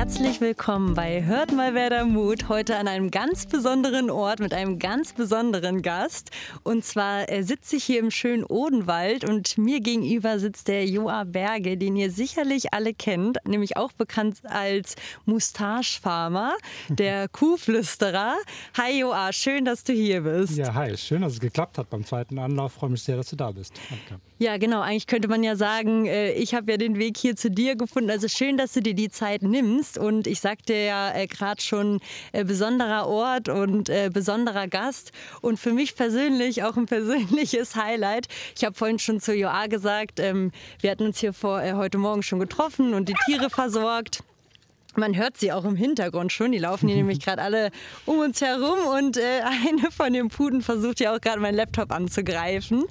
Herzlich willkommen bei Hört mal wer da Mut. Heute an einem ganz besonderen Ort mit einem ganz besonderen Gast. Und zwar äh, sitze ich hier im schönen Odenwald und mir gegenüber sitzt der Joa Berge, den ihr sicherlich alle kennt, nämlich auch bekannt als Mustache-Farmer, der Kuhflüsterer. Hi Joa, schön, dass du hier bist. Ja, hi, schön, dass es geklappt hat beim zweiten Anlauf. Freue mich sehr, dass du da bist. Danke. Ja, genau. Eigentlich könnte man ja sagen, äh, ich habe ja den Weg hier zu dir gefunden. Also schön, dass du dir die Zeit nimmst. Und ich sagte ja äh, gerade schon, äh, besonderer Ort und besonderer Gast. Und für mich persönlich auch ein persönliches Highlight. Ich habe vorhin schon zu Joa gesagt, ähm, wir hatten uns hier vor, heute Morgen schon getroffen und die Tiere versorgt. Man hört sie auch im Hintergrund schon. Die laufen hier nämlich gerade alle um uns herum und äh, eine von den Puten versucht ja auch gerade meinen Laptop anzugreifen.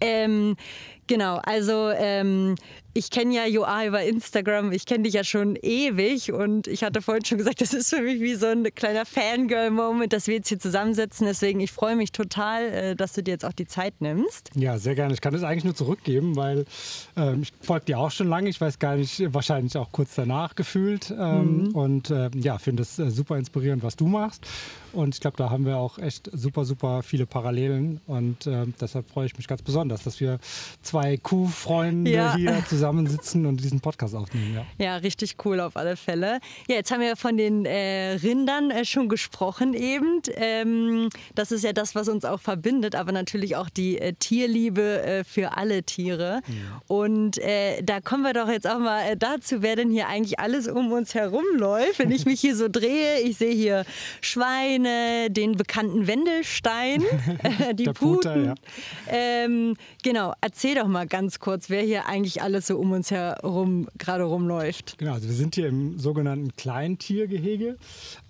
Ähm, genau, also ähm, ich kenne ja Joa über Instagram, ich kenne dich ja schon ewig und ich hatte vorhin schon gesagt, das ist für mich wie so ein kleiner Fangirl-Moment, dass wir jetzt hier zusammensetzen. Deswegen, ich freue mich total, äh, dass du dir jetzt auch die Zeit nimmst. Ja, sehr gerne. Ich kann das eigentlich nur zurückgeben, weil ähm, ich folge dir auch schon lange. Ich weiß gar nicht, wahrscheinlich auch kurz danach gefühlt. Ähm, mhm. Und äh, ja, finde es äh, super inspirierend, was du machst. Und ich glaube, da haben wir auch echt super, super viele Parallelen. Und äh, deshalb freue ich mich ganz besonders, dass wir zwei Kuhfreunde ja. hier zusammen zusammensitzen und diesen Podcast aufnehmen. Ja. ja, richtig cool auf alle Fälle. Ja, jetzt haben wir von den äh, Rindern äh, schon gesprochen eben. Ähm, das ist ja das, was uns auch verbindet, aber natürlich auch die äh, Tierliebe äh, für alle Tiere. Ja. Und äh, da kommen wir doch jetzt auch mal äh, dazu, wer denn hier eigentlich alles um uns herum läuft. Wenn ich mich hier so drehe, ich sehe hier Schweine, den bekannten Wendelstein, die Der Puten. Puter, ja. ähm, genau, erzähl doch mal ganz kurz, wer hier eigentlich alles so so um uns herum gerade rumläuft. Genau, also wir sind hier im sogenannten Kleintiergehege.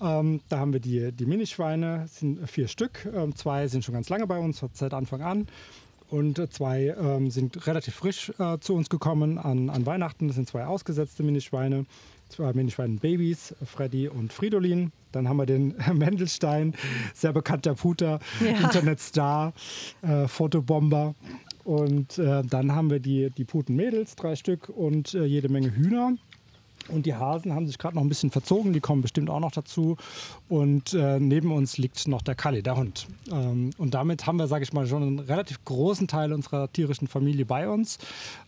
Ähm, da haben wir die, die Minischweine, sind vier Stück. Ähm, zwei sind schon ganz lange bei uns, seit Anfang an. Und zwei ähm, sind relativ frisch äh, zu uns gekommen an, an Weihnachten. Das sind zwei ausgesetzte Minischweine, zwei Minischweinen-Babys, Freddy und Fridolin. Dann haben wir den Mendelstein, sehr bekannter Puter, ja. Internetstar, äh, Fotobomber. Und äh, dann haben wir die, die Putenmädels, drei Stück und äh, jede Menge Hühner. Und die Hasen haben sich gerade noch ein bisschen verzogen, die kommen bestimmt auch noch dazu. Und äh, neben uns liegt noch der Kalli, der Hund. Ähm, und damit haben wir, sage ich mal, schon einen relativ großen Teil unserer tierischen Familie bei uns.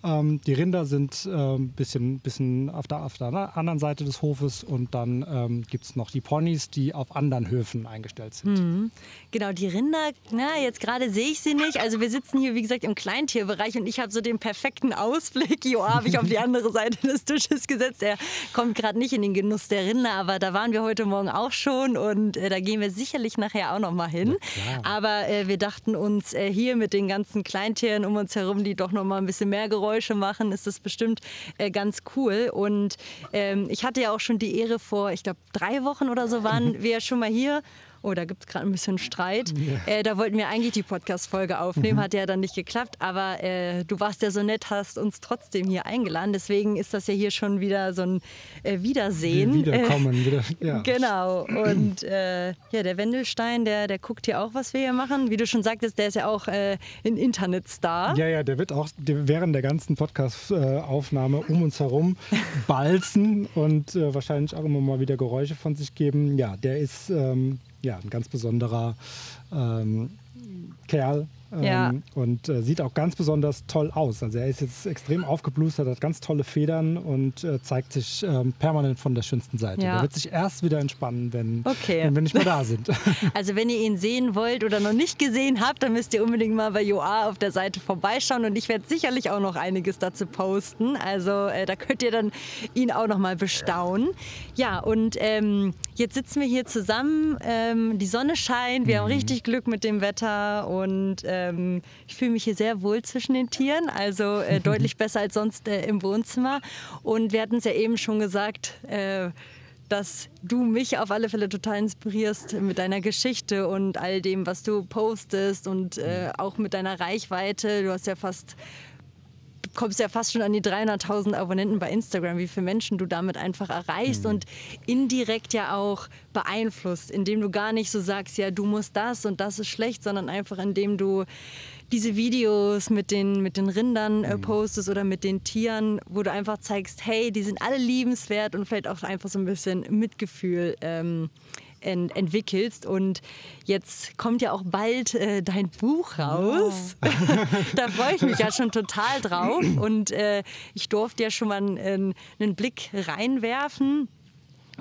Ähm, die Rinder sind ein äh, bisschen, bisschen auf, der, auf der anderen Seite des Hofes und dann ähm, gibt es noch die Ponys, die auf anderen Höfen eingestellt sind. Mhm. Genau, die Rinder, na, jetzt gerade sehe ich sie nicht. Also wir sitzen hier, wie gesagt, im Kleintierbereich und ich habe so den perfekten Ausblick. Joa habe ich auf die andere Seite des Tisches gesetzt. Er kommt gerade nicht in den Genuss der Rinder, aber da waren wir heute Morgen auch schon und äh, da gehen wir sicherlich nachher auch noch mal hin. Ja, aber äh, wir dachten uns äh, hier mit den ganzen Kleintieren um uns herum, die doch noch mal ein bisschen mehr Geräusche machen, ist das bestimmt äh, ganz cool. Und ähm, ich hatte ja auch schon die Ehre vor, ich glaube drei Wochen oder so waren wir schon mal hier oh, da gibt es gerade ein bisschen Streit. Ja. Äh, da wollten wir eigentlich die Podcast-Folge aufnehmen, mhm. hat ja dann nicht geklappt. Aber äh, du warst ja so nett, hast uns trotzdem hier eingeladen. Deswegen ist das ja hier schon wieder so ein äh, Wiedersehen. Wiederkommen. Wieder, ja. Genau. Und äh, ja, der Wendelstein, der, der guckt hier auch, was wir hier machen. Wie du schon sagtest, der ist ja auch äh, ein Internetstar. Ja, ja, der wird auch während der ganzen Podcast-Aufnahme um uns herum balzen und äh, wahrscheinlich auch immer mal wieder Geräusche von sich geben. Ja, der ist ähm, ja, ein ganz besonderer ähm, Kerl, ja. Ähm, und äh, sieht auch ganz besonders toll aus. Also er ist jetzt extrem aufgeblustert, hat ganz tolle Federn und äh, zeigt sich ähm, permanent von der schönsten Seite. Ja. Er wird sich erst wieder entspannen, wenn, okay. wenn wir nicht mehr da sind. Also wenn ihr ihn sehen wollt oder noch nicht gesehen habt, dann müsst ihr unbedingt mal bei Joa auf der Seite vorbeischauen und ich werde sicherlich auch noch einiges dazu posten. Also äh, da könnt ihr dann ihn auch noch mal bestaunen. Ja, und ähm, jetzt sitzen wir hier zusammen, ähm, die Sonne scheint, wir mhm. haben richtig Glück mit dem Wetter und äh, ähm, ich fühle mich hier sehr wohl zwischen den Tieren, also äh, deutlich besser als sonst äh, im Wohnzimmer. Und wir hatten es ja eben schon gesagt, äh, dass du mich auf alle Fälle total inspirierst mit deiner Geschichte und all dem, was du postest und äh, auch mit deiner Reichweite. Du hast ja fast kommst ja fast schon an die 300.000 Abonnenten bei Instagram, wie viele Menschen du damit einfach erreichst mhm. und indirekt ja auch beeinflusst, indem du gar nicht so sagst, ja, du musst das und das ist schlecht, sondern einfach indem du diese Videos mit den, mit den Rindern äh, mhm. postest oder mit den Tieren, wo du einfach zeigst, hey, die sind alle liebenswert und vielleicht auch einfach so ein bisschen Mitgefühl ähm, ent entwickelst. Und jetzt kommt ja auch bald äh, dein Buch raus. Ja. da freue ich mich ja schon total drauf. Und äh, ich durfte ja schon mal einen, einen Blick reinwerfen.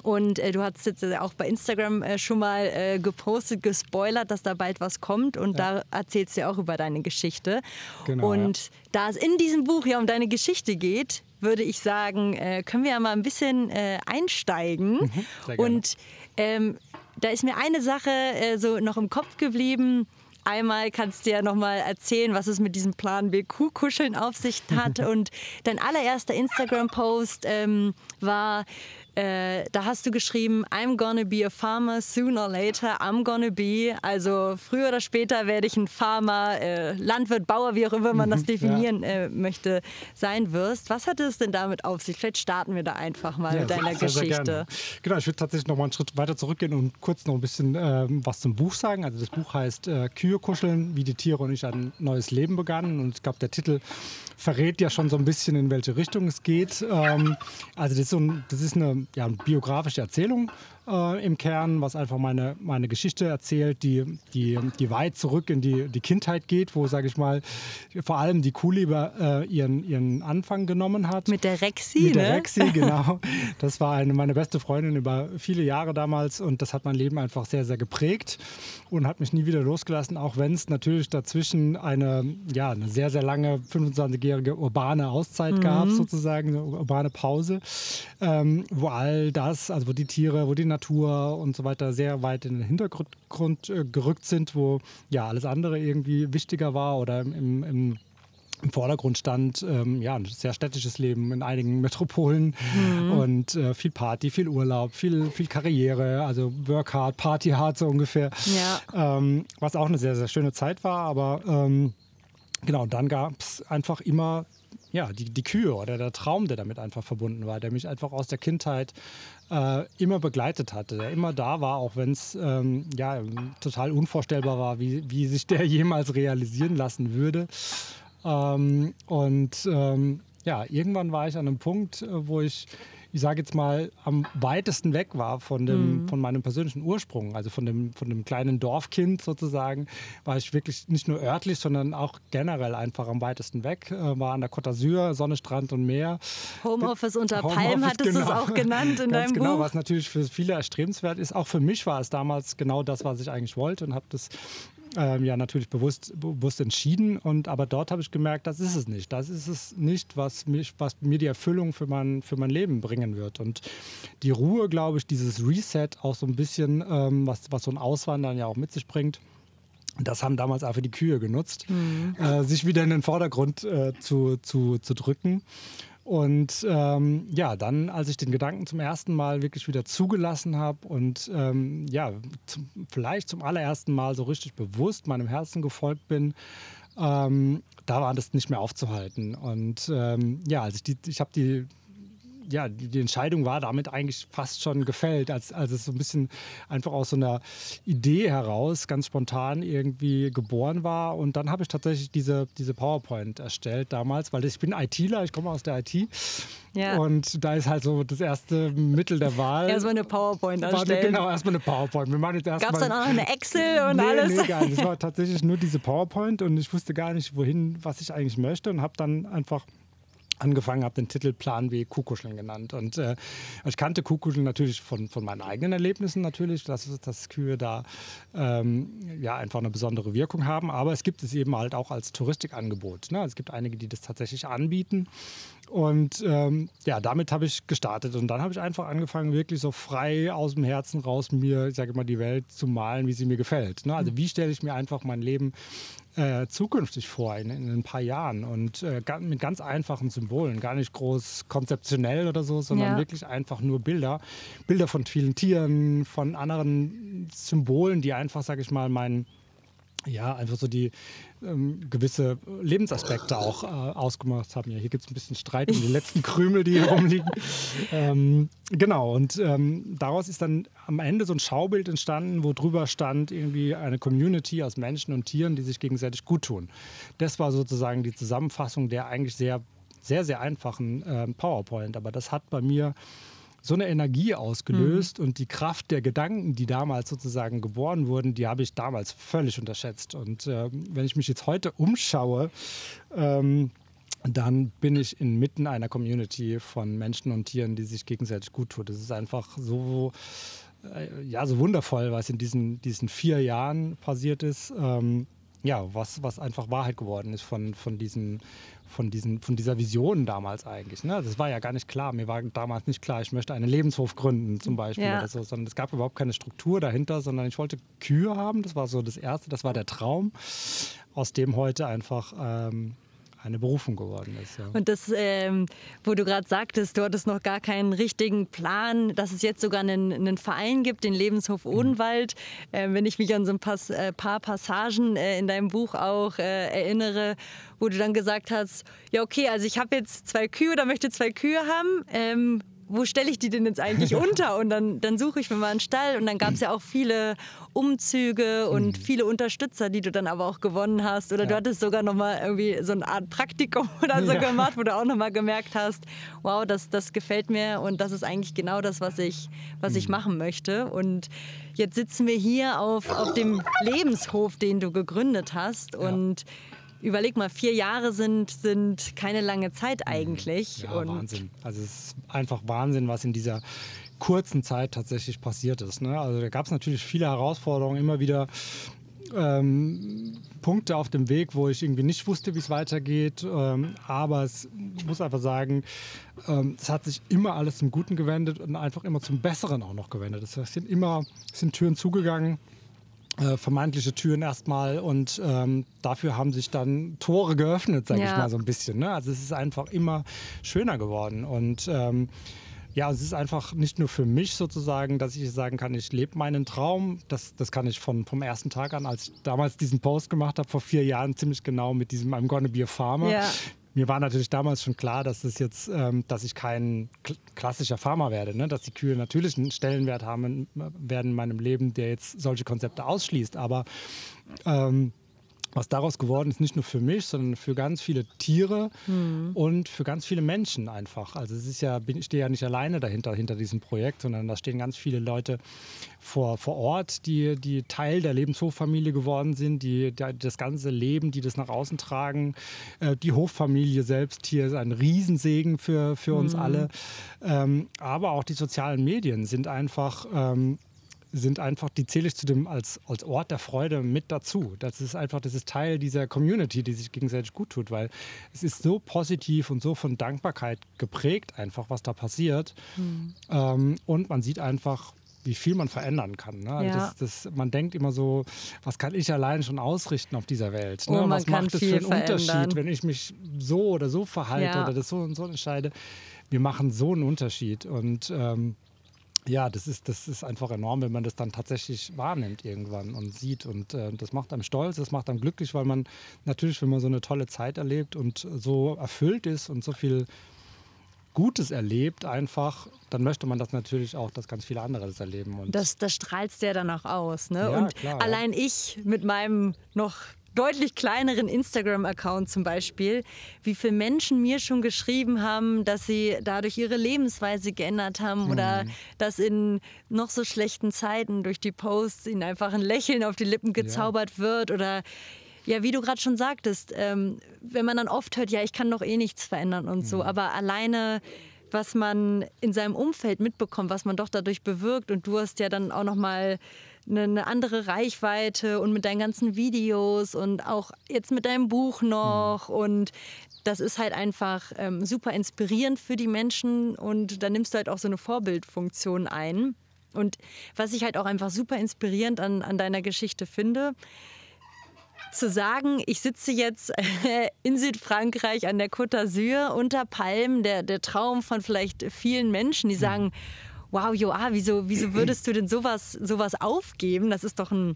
Und äh, du hast jetzt auch bei Instagram äh, schon mal äh, gepostet, gespoilert, dass da bald was kommt. Und ja. da erzählst du ja auch über deine Geschichte. Genau, und ja. da es in diesem Buch ja um deine Geschichte geht, würde ich sagen, äh, können wir ja mal ein bisschen äh, einsteigen. Mhm, und ähm, da ist mir eine Sache äh, so noch im Kopf geblieben. Einmal kannst du ja noch mal erzählen, was es mit diesem Plan BQ-Kuscheln auf sich hat. Und dein allererster Instagram-Post ähm, war äh, da hast du geschrieben, I'm gonna be a farmer sooner or later, I'm gonna be. Also früher oder später werde ich ein Farmer, äh, Landwirt, Bauer, wie auch immer man das mhm, definieren ja. äh, möchte, sein wirst. Was hat es denn damit auf sich? Vielleicht starten wir da einfach mal ja, mit deiner sehr, Geschichte. Sehr genau, ich würde tatsächlich noch mal einen Schritt weiter zurückgehen und kurz noch ein bisschen ähm, was zum Buch sagen. Also das Buch heißt äh, Kühe kuscheln, wie die Tiere und ich ein neues Leben begannen. Und ich glaube, der Titel verrät ja schon so ein bisschen, in welche Richtung es geht. Ähm, also das ist, so ein, das ist eine ja, biografische Erzählung äh, im Kern, was einfach meine, meine Geschichte erzählt, die, die, die weit zurück in die, die Kindheit geht, wo, sage ich mal, vor allem die Kuhliebe äh, ihren, ihren Anfang genommen hat. Mit der Rexi, Mit der ne? Rexi, genau. Das war eine, meine beste Freundin über viele Jahre damals und das hat mein Leben einfach sehr, sehr geprägt und hat mich nie wieder losgelassen, auch wenn es natürlich dazwischen eine, ja, eine sehr, sehr lange 25-jährige urbane Auszeit mhm. gab, sozusagen, eine urbane Pause, ähm, wo all das, also wo die Tiere, wo die Natur und so weiter sehr weit in den Hintergrund äh, gerückt sind, wo ja alles andere irgendwie wichtiger war oder im, im im Vordergrund stand ähm, ja, ein sehr städtisches Leben in einigen Metropolen mhm. und äh, viel Party, viel Urlaub, viel, viel Karriere, also Work hard, Party hard so ungefähr. Ja. Ähm, was auch eine sehr, sehr schöne Zeit war, aber ähm, genau, dann gab es einfach immer ja, die, die Kühe oder der Traum, der damit einfach verbunden war, der mich einfach aus der Kindheit äh, immer begleitet hatte, der immer da war, auch wenn es ähm, ja, total unvorstellbar war, wie, wie sich der jemals realisieren lassen würde. Ähm, und ähm, ja, irgendwann war ich an einem Punkt, äh, wo ich ich sage jetzt mal, am weitesten weg war von, dem, mhm. von meinem persönlichen Ursprung, also von dem, von dem kleinen Dorfkind sozusagen, war ich wirklich nicht nur örtlich, sondern auch generell einfach am weitesten weg. Äh, war an der Côte d'Azur, Sonne, Strand und Meer. Homeoffice unter Homeoffice, Palm hattest genau. du es auch genannt in deinem genau, Buch. was natürlich für viele erstrebenswert ist. Auch für mich war es damals genau das, was ich eigentlich wollte und habe das ähm, ja natürlich bewusst, bewusst entschieden. Und, aber dort habe ich gemerkt, das ist es nicht. Das ist es nicht, was, mich, was mir die Erfüllung für mein, für mein Leben bringen wird. Und die Ruhe, glaube ich, dieses Reset auch so ein bisschen, ähm, was, was so ein Auswandern ja auch mit sich bringt. Das haben damals auch für die Kühe genutzt, mhm. äh, sich wieder in den Vordergrund äh, zu, zu, zu drücken. Und ähm, ja, dann, als ich den Gedanken zum ersten Mal wirklich wieder zugelassen habe und ähm, ja, zum, vielleicht zum allerersten Mal so richtig bewusst meinem Herzen gefolgt bin, ähm, da war das nicht mehr aufzuhalten. Und ähm, ja, also ich, ich habe die ja, die, Entscheidung war damit eigentlich fast schon gefällt, als, als es so ein bisschen einfach aus so einer Idee heraus ganz spontan irgendwie geboren war. Und dann habe ich tatsächlich diese, diese PowerPoint erstellt damals, weil ich bin ITler, ich komme aus der IT. Ja. Und da ist halt so das erste Mittel der Wahl. Erstmal eine PowerPoint erstellen. Genau, erstmal eine PowerPoint. Gab es dann auch noch eine Excel und nee, alles? Nee, gar nicht. Es war tatsächlich nur diese PowerPoint und ich wusste gar nicht, wohin, was ich eigentlich möchte und habe dann einfach angefangen habe, den Titel Plan B Kuhkuscheln genannt. Und äh, ich kannte Kuhkuscheln natürlich von, von meinen eigenen Erlebnissen natürlich, dass, dass Kühe da ähm, ja einfach eine besondere Wirkung haben. Aber es gibt es eben halt auch als Touristikangebot. Ne? Es gibt einige, die das tatsächlich anbieten. Und ähm, ja, damit habe ich gestartet. Und dann habe ich einfach angefangen, wirklich so frei aus dem Herzen raus mir, ich sage mal, die Welt zu malen, wie sie mir gefällt. Ne? Also mhm. wie stelle ich mir einfach mein Leben äh, zukünftig vor, in, in, ein paar Jahren. Und äh, mit ganz einfachen Symbolen, gar nicht groß konzeptionell oder so, sondern ja. wirklich einfach nur Bilder. Bilder von vielen Tieren, von anderen Symbolen, die einfach, sage ich mal, mein ja, einfach so die ähm, gewisse Lebensaspekte auch äh, ausgemacht haben. Ja, hier gibt es ein bisschen Streit um die letzten Krümel, die hier rumliegen. Ähm, genau, und ähm, daraus ist dann am Ende so ein Schaubild entstanden, wo drüber stand irgendwie eine Community aus Menschen und Tieren, die sich gegenseitig gut tun. Das war sozusagen die Zusammenfassung der eigentlich sehr, sehr, sehr einfachen äh, PowerPoint. Aber das hat bei mir so eine Energie ausgelöst mhm. und die Kraft der Gedanken, die damals sozusagen geboren wurden, die habe ich damals völlig unterschätzt. Und äh, wenn ich mich jetzt heute umschaue, ähm, dann bin ich inmitten einer Community von Menschen und Tieren, die sich gegenseitig gut tut. Das ist einfach so, äh, ja, so wundervoll, was in diesen, diesen vier Jahren passiert ist. Ähm, ja, was, was einfach Wahrheit geworden ist von, von diesem von, diesen, von dieser Vision damals eigentlich. Ne? Das war ja gar nicht klar. Mir war damals nicht klar, ich möchte einen Lebenshof gründen zum Beispiel ja. oder so, sondern es gab überhaupt keine Struktur dahinter, sondern ich wollte Kühe haben. Das war so das Erste, das war der Traum, aus dem heute einfach ähm, eine Berufung geworden ist. Ja. Und das, ähm, wo du gerade sagtest, du hattest noch gar keinen richtigen Plan, dass es jetzt sogar einen, einen Verein gibt, den Lebenshof mhm. Odenwald. Mhm. Äh, wenn ich mich an so ein Pass, äh, paar Passagen äh, in deinem Buch auch äh, erinnere, wo du dann gesagt hast, ja okay, also ich habe jetzt zwei Kühe oder möchte zwei Kühe haben. Ähm, wo stelle ich die denn jetzt eigentlich unter? Und dann, dann suche ich mir mal einen Stall. Und dann gab es ja auch viele Umzüge und mhm. viele Unterstützer, die du dann aber auch gewonnen hast. Oder ja. du hattest sogar nochmal irgendwie so eine Art Praktikum oder so ja. gemacht, wo du auch nochmal gemerkt hast, wow, das, das gefällt mir und das ist eigentlich genau das, was ich, was ich mhm. machen möchte. Und jetzt sitzen wir hier auf, auf dem Lebenshof, den du gegründet hast. Und ja überleg mal, vier Jahre sind, sind keine lange Zeit mhm. eigentlich. Ja, Wahnsinn. Also es ist einfach Wahnsinn, was in dieser kurzen Zeit tatsächlich passiert ist. Ne? Also da gab es natürlich viele Herausforderungen, immer wieder ähm, Punkte auf dem Weg, wo ich irgendwie nicht wusste, wie es weitergeht. Ähm, aber es muss einfach sagen, ähm, es hat sich immer alles zum Guten gewendet und einfach immer zum Besseren auch noch gewendet. Es sind immer sind Türen zugegangen äh, vermeintliche Türen erstmal und ähm, dafür haben sich dann Tore geöffnet, sage ja. ich mal so ein bisschen. Ne? Also es ist einfach immer schöner geworden und ähm, ja, es ist einfach nicht nur für mich sozusagen, dass ich sagen kann, ich lebe meinen Traum. Das, das kann ich von, vom ersten Tag an, als ich damals diesen Post gemacht habe, vor vier Jahren, ziemlich genau mit diesem I'm gonna be a farmer. Ja. Mir war natürlich damals schon klar, dass es jetzt, ähm, dass ich kein klassischer Farmer werde, ne? dass die Kühe natürlich einen Stellenwert haben werden in meinem Leben, der jetzt solche Konzepte ausschließt. Aber ähm, was daraus geworden ist, nicht nur für mich, sondern für ganz viele Tiere mhm. und für ganz viele Menschen einfach. Also es ist ja, ich stehe ja nicht alleine dahinter, hinter diesem Projekt, sondern da stehen ganz viele Leute vor, vor Ort, die, die Teil der Lebenshoffamilie geworden sind, die, die das ganze Leben, die das nach außen tragen. Äh, die Hoffamilie selbst hier ist ein Riesensegen für, für uns mhm. alle. Ähm, aber auch die sozialen Medien sind einfach ähm, sind einfach, die zähle ich zu dem als, als Ort der Freude mit dazu. Das ist einfach, das ist Teil dieser Community, die sich gegenseitig gut tut, weil es ist so positiv und so von Dankbarkeit geprägt, einfach, was da passiert. Mhm. Ähm, und man sieht einfach, wie viel man verändern kann. Ne? Also ja. das, das, man denkt immer so, was kann ich allein schon ausrichten auf dieser Welt? Ne? Oh, was macht es für einen verändern. Unterschied, wenn ich mich so oder so verhalte ja. oder das so und so entscheide? Wir machen so einen Unterschied und ähm, ja, das ist, das ist einfach enorm, wenn man das dann tatsächlich wahrnimmt irgendwann und sieht. Und äh, das macht einem stolz, das macht einem glücklich, weil man natürlich, wenn man so eine tolle Zeit erlebt und so erfüllt ist und so viel Gutes erlebt, einfach, dann möchte man das natürlich auch, dass ganz viele andere das erleben. Und das, das strahlst ja dann auch aus. Ne? Ja, und klar, allein ja. ich mit meinem noch deutlich kleineren Instagram-Account zum Beispiel, wie viele Menschen mir schon geschrieben haben, dass sie dadurch ihre Lebensweise geändert haben mhm. oder dass in noch so schlechten Zeiten durch die Posts ihnen einfach ein Lächeln auf die Lippen gezaubert ja. wird oder ja, wie du gerade schon sagtest, ähm, wenn man dann oft hört, ja, ich kann doch eh nichts verändern und mhm. so, aber alleine was man in seinem Umfeld mitbekommt, was man doch dadurch bewirkt und du hast ja dann auch noch mal eine andere Reichweite und mit deinen ganzen Videos und auch jetzt mit deinem Buch noch. Mhm. Und das ist halt einfach ähm, super inspirierend für die Menschen und da nimmst du halt auch so eine Vorbildfunktion ein. Und was ich halt auch einfach super inspirierend an, an deiner Geschichte finde, zu sagen, ich sitze jetzt in Südfrankreich an der Côte d'Azur unter Palmen, der, der Traum von vielleicht vielen Menschen, die mhm. Wow, Joa, wieso, wieso würdest du denn sowas, sowas aufgeben? Das ist doch ein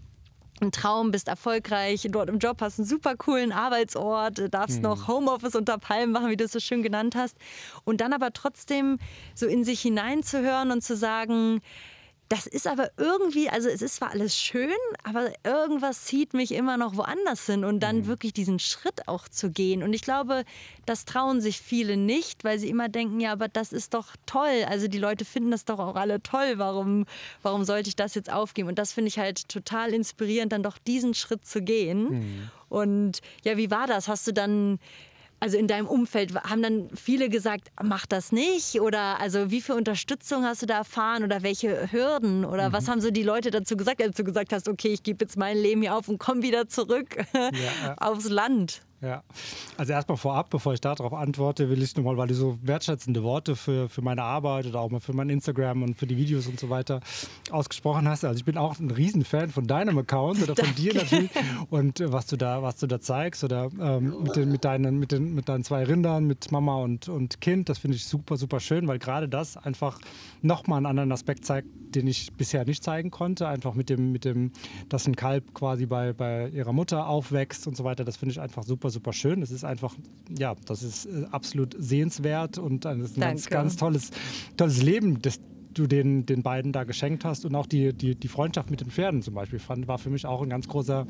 ein Traum, bist erfolgreich dort im Job, hast einen super coolen Arbeitsort, darfst mhm. noch Homeoffice unter Palmen machen, wie du es so schön genannt hast. Und dann aber trotzdem so in sich hineinzuhören und zu sagen, das ist aber irgendwie, also es ist zwar alles schön, aber irgendwas zieht mich immer noch woanders hin und dann mhm. wirklich diesen Schritt auch zu gehen. Und ich glaube, das trauen sich viele nicht, weil sie immer denken, ja, aber das ist doch toll. Also die Leute finden das doch auch alle toll. Warum, warum sollte ich das jetzt aufgeben? Und das finde ich halt total inspirierend, dann doch diesen Schritt zu gehen. Mhm. Und ja, wie war das? Hast du dann also in deinem Umfeld haben dann viele gesagt, mach das nicht? Oder also wie viel Unterstützung hast du da erfahren oder welche Hürden? Oder mhm. was haben so die Leute dazu gesagt, als du gesagt hast, okay, ich gebe jetzt mein Leben hier auf und komme wieder zurück ja, ja. aufs Land? Ja, also erstmal vorab, bevor ich darauf antworte, will ich nochmal, weil du so wertschätzende Worte für, für meine Arbeit oder auch mal für mein Instagram und für die Videos und so weiter ausgesprochen hast. Also ich bin auch ein Riesenfan von deinem Account oder von Danke. dir natürlich und äh, was du da, was du da zeigst oder ähm, mit, den, mit, deinen, mit, den, mit deinen zwei Rindern, mit Mama und, und Kind, das finde ich super, super schön, weil gerade das einfach nochmal einen anderen Aspekt zeigt, den ich bisher nicht zeigen konnte. Einfach mit dem, mit dem, dass ein Kalb quasi bei, bei ihrer Mutter aufwächst und so weiter. Das finde ich einfach super, super schön. Das ist einfach, ja, das ist äh, absolut sehenswert und ein ganz, ganz tolles, tolles Leben, das du den, den beiden da geschenkt hast. Und auch die, die, die Freundschaft mit den Pferden zum Beispiel fand, war für mich auch ein ganz großer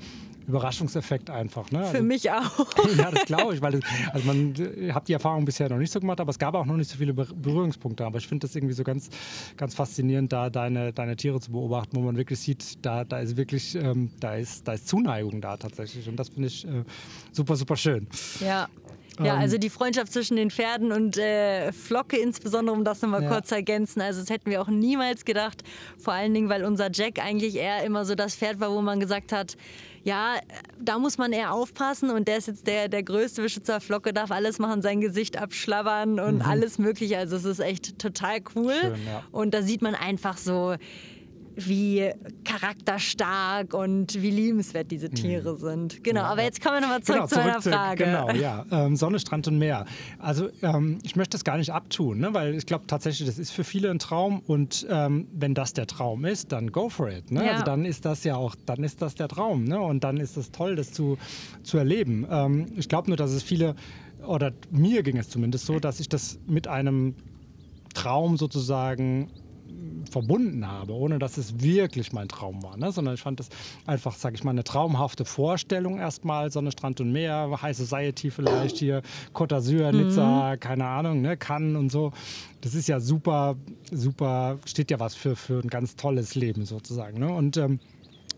Überraschungseffekt einfach. Ne? Also, für mich auch. ja, das glaube ich, weil das, also man hat die Erfahrung bisher noch nicht so gemacht, aber es gab auch noch nicht so viele Berührungspunkte. Aber ich finde das irgendwie so ganz, ganz faszinierend, da deine, deine Tiere zu beobachten, wo man wirklich sieht, da, da ist wirklich, ähm, da, ist, da ist Zuneigung da tatsächlich. Und das finde ich äh, super, super schön. Ja. Ja, ähm, also die Freundschaft zwischen den Pferden und äh, Flocke insbesondere, um das nochmal ja. kurz zu ergänzen. Also das hätten wir auch niemals gedacht. Vor allen Dingen, weil unser Jack eigentlich eher immer so das Pferd war, wo man gesagt hat, ja, da muss man eher aufpassen und der ist jetzt der, der größte Beschützer Flocke, darf alles machen, sein Gesicht abschlabbern und mhm. alles mögliche. Also es ist echt total cool. Schön, ja. Und da sieht man einfach so, wie charakterstark und wie liebenswert diese Tiere mhm. sind. Genau, ja, aber jetzt kommen wir nochmal zurück genau, zu meiner zurück, Frage. Genau, ja. Ähm, Sonne, Strand und Meer. Also ähm, ich möchte das gar nicht abtun, ne? weil ich glaube tatsächlich, das ist für viele ein Traum und ähm, wenn das der Traum ist, dann go for it. Ne? Ja. Also dann ist das ja auch, dann ist das der Traum ne? und dann ist es toll, das zu, zu erleben. Ähm, ich glaube nur, dass es viele, oder mir ging es zumindest so, dass ich das mit einem Traum sozusagen verbunden habe, ohne dass es wirklich mein Traum war, ne? sondern ich fand es einfach, sage ich mal, eine traumhafte Vorstellung erstmal, Sonne, Strand und Meer, High Society vielleicht hier, Côte d'Azur, Nizza, mhm. keine Ahnung, ne? Cannes und so. Das ist ja super, super, steht ja was für, für ein ganz tolles Leben sozusagen. Ne? Und ähm,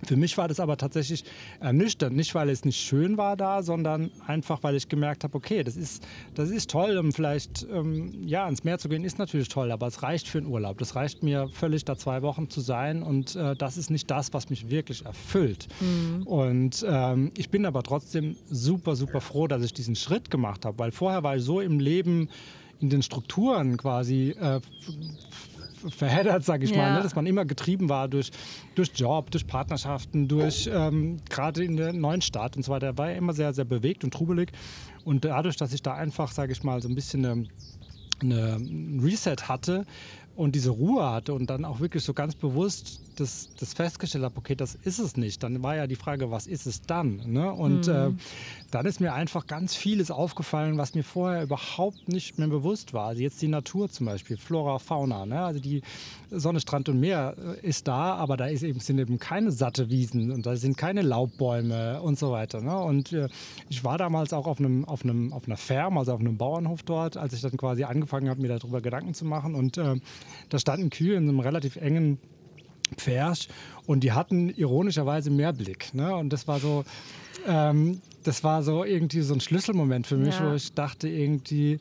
für mich war das aber tatsächlich ernüchternd. Nicht, weil es nicht schön war da, sondern einfach, weil ich gemerkt habe, okay, das ist, das ist toll. Um vielleicht ähm, ja, ins Meer zu gehen, ist natürlich toll, aber es reicht für einen Urlaub. Das reicht mir völlig, da zwei Wochen zu sein. Und äh, das ist nicht das, was mich wirklich erfüllt. Mhm. Und ähm, ich bin aber trotzdem super, super froh, dass ich diesen Schritt gemacht habe, weil vorher war ich so im Leben in den Strukturen quasi äh, verheddert, sage ich ja. mal, ne? dass man immer getrieben war durch, durch Job, durch Partnerschaften, durch ähm, gerade in der neuen Stadt und so weiter. Er war immer sehr, sehr bewegt und trubelig. Und dadurch, dass ich da einfach, sage ich mal, so ein bisschen eine, eine Reset hatte, und diese Ruhe hatte und dann auch wirklich so ganz bewusst das, das festgestellt habe, okay, das ist es nicht. Dann war ja die Frage, was ist es dann? Ne? Und mhm. äh, dann ist mir einfach ganz vieles aufgefallen, was mir vorher überhaupt nicht mehr bewusst war. Also jetzt die Natur zum Beispiel, Flora, Fauna. Ne? Also die Sonne, Strand und Meer äh, ist da, aber da ist eben, sind eben keine satte Wiesen und da sind keine Laubbäume und so weiter. Ne? Und äh, ich war damals auch auf, einem, auf, einem, auf einer Farm, also auf einem Bauernhof dort, als ich dann quasi angefangen habe, mir darüber Gedanken zu machen. Und äh, da standen Kühe in einem relativ engen Pferch und die hatten ironischerweise mehr Blick. Ne? Und das war so, ähm, das war so irgendwie so ein Schlüsselmoment für mich, ja. wo ich dachte irgendwie,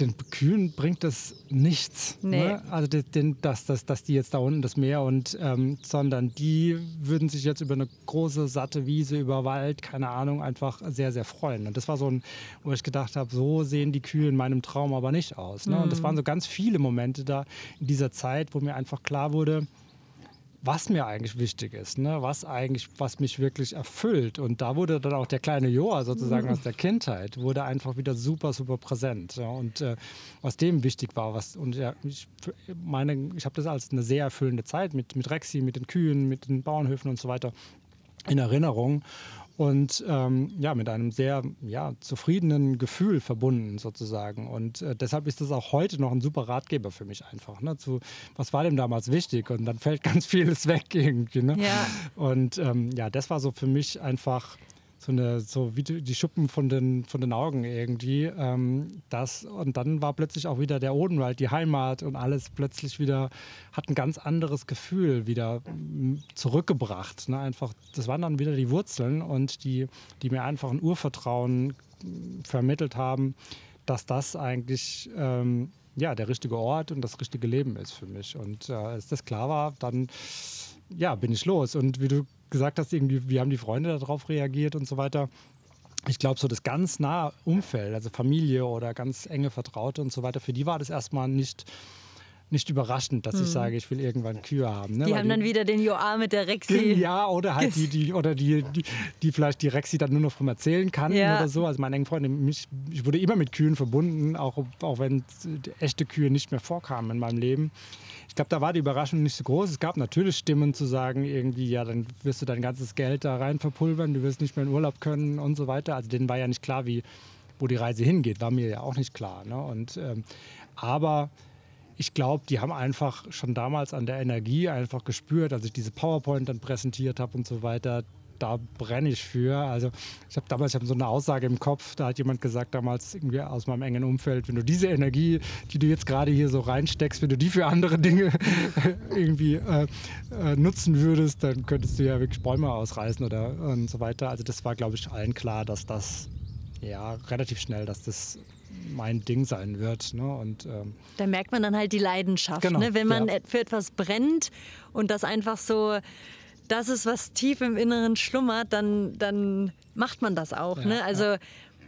den Kühen bringt das nichts. Nee. Ne? Also den, dass, dass, dass die jetzt da unten das Meer und ähm, sondern die würden sich jetzt über eine große, satte Wiese, über Wald, keine Ahnung, einfach sehr, sehr freuen. Und das war so ein, wo ich gedacht habe, so sehen die Kühe in meinem Traum aber nicht aus. Ne? Mhm. Und das waren so ganz viele Momente da in dieser Zeit, wo mir einfach klar wurde, was mir eigentlich wichtig ist, ne? was eigentlich, was mich wirklich erfüllt. Und da wurde dann auch der kleine Joa sozusagen mhm. aus der Kindheit, wurde einfach wieder super, super präsent. Ja? Und äh, was dem wichtig war, was, und ja, ich meine, ich habe das als eine sehr erfüllende Zeit mit, mit Rexi, mit den Kühen, mit den Bauernhöfen und so weiter in Erinnerung und ähm, ja, mit einem sehr ja, zufriedenen Gefühl verbunden sozusagen. Und äh, deshalb ist das auch heute noch ein super Ratgeber für mich einfach. Ne? Zu, was war dem damals wichtig? Und dann fällt ganz vieles weg irgendwie. Ne? Ja. Und ähm, ja, das war so für mich einfach so eine, so wie die Schuppen von den, von den Augen irgendwie. Ähm, das, und dann war plötzlich auch wieder der Odenwald, die Heimat und alles plötzlich wieder, hat ein ganz anderes Gefühl wieder zurückgebracht. Ne? Einfach, das waren dann wieder die Wurzeln und die, die mir einfach ein Urvertrauen vermittelt haben, dass das eigentlich ähm, ja, der richtige Ort und das richtige Leben ist für mich. Und äh, als das klar war, dann ja, bin ich los. Und wie du gesagt hast, irgendwie, wie haben die Freunde darauf reagiert und so weiter. Ich glaube, so das ganz nahe Umfeld, also Familie oder ganz enge Vertraute und so weiter, für die war das erstmal nicht, nicht überraschend, dass hm. ich sage, ich will irgendwann Kühe haben. Ne? Die Weil haben die, dann wieder den Joa mit der Rexi. Ja, oder halt die, die, oder die, die, die vielleicht die Rexi dann nur noch vom Erzählen kann ja. oder so. Also meine engen Freunde, mich, ich wurde immer mit Kühen verbunden, auch, auch wenn echte Kühe nicht mehr vorkamen in meinem Leben ich glaube, da war die Überraschung nicht so groß. Es gab natürlich Stimmen zu sagen, irgendwie, ja, dann wirst du dein ganzes Geld da rein verpulvern, du wirst nicht mehr in Urlaub können und so weiter. Also denen war ja nicht klar, wie, wo die Reise hingeht, war mir ja auch nicht klar. Ne? Und, ähm, aber ich glaube, die haben einfach schon damals an der Energie einfach gespürt, als ich diese PowerPoint dann präsentiert habe und so weiter, da brenne ich für. Also ich habe damals, ich habe so eine Aussage im Kopf, da hat jemand gesagt damals irgendwie aus meinem engen Umfeld, wenn du diese Energie, die du jetzt gerade hier so reinsteckst, wenn du die für andere Dinge irgendwie äh, äh, nutzen würdest, dann könntest du ja wirklich Bäume ausreißen oder und so weiter. Also das war, glaube ich, allen klar, dass das ja relativ schnell, dass das mein Ding sein wird. Ne? Und, ähm, da merkt man dann halt die Leidenschaft, genau, ne? wenn man ja. für etwas brennt und das einfach so das ist, was tief im Inneren schlummert, dann, dann macht man das auch. Ja, ne? Also ja.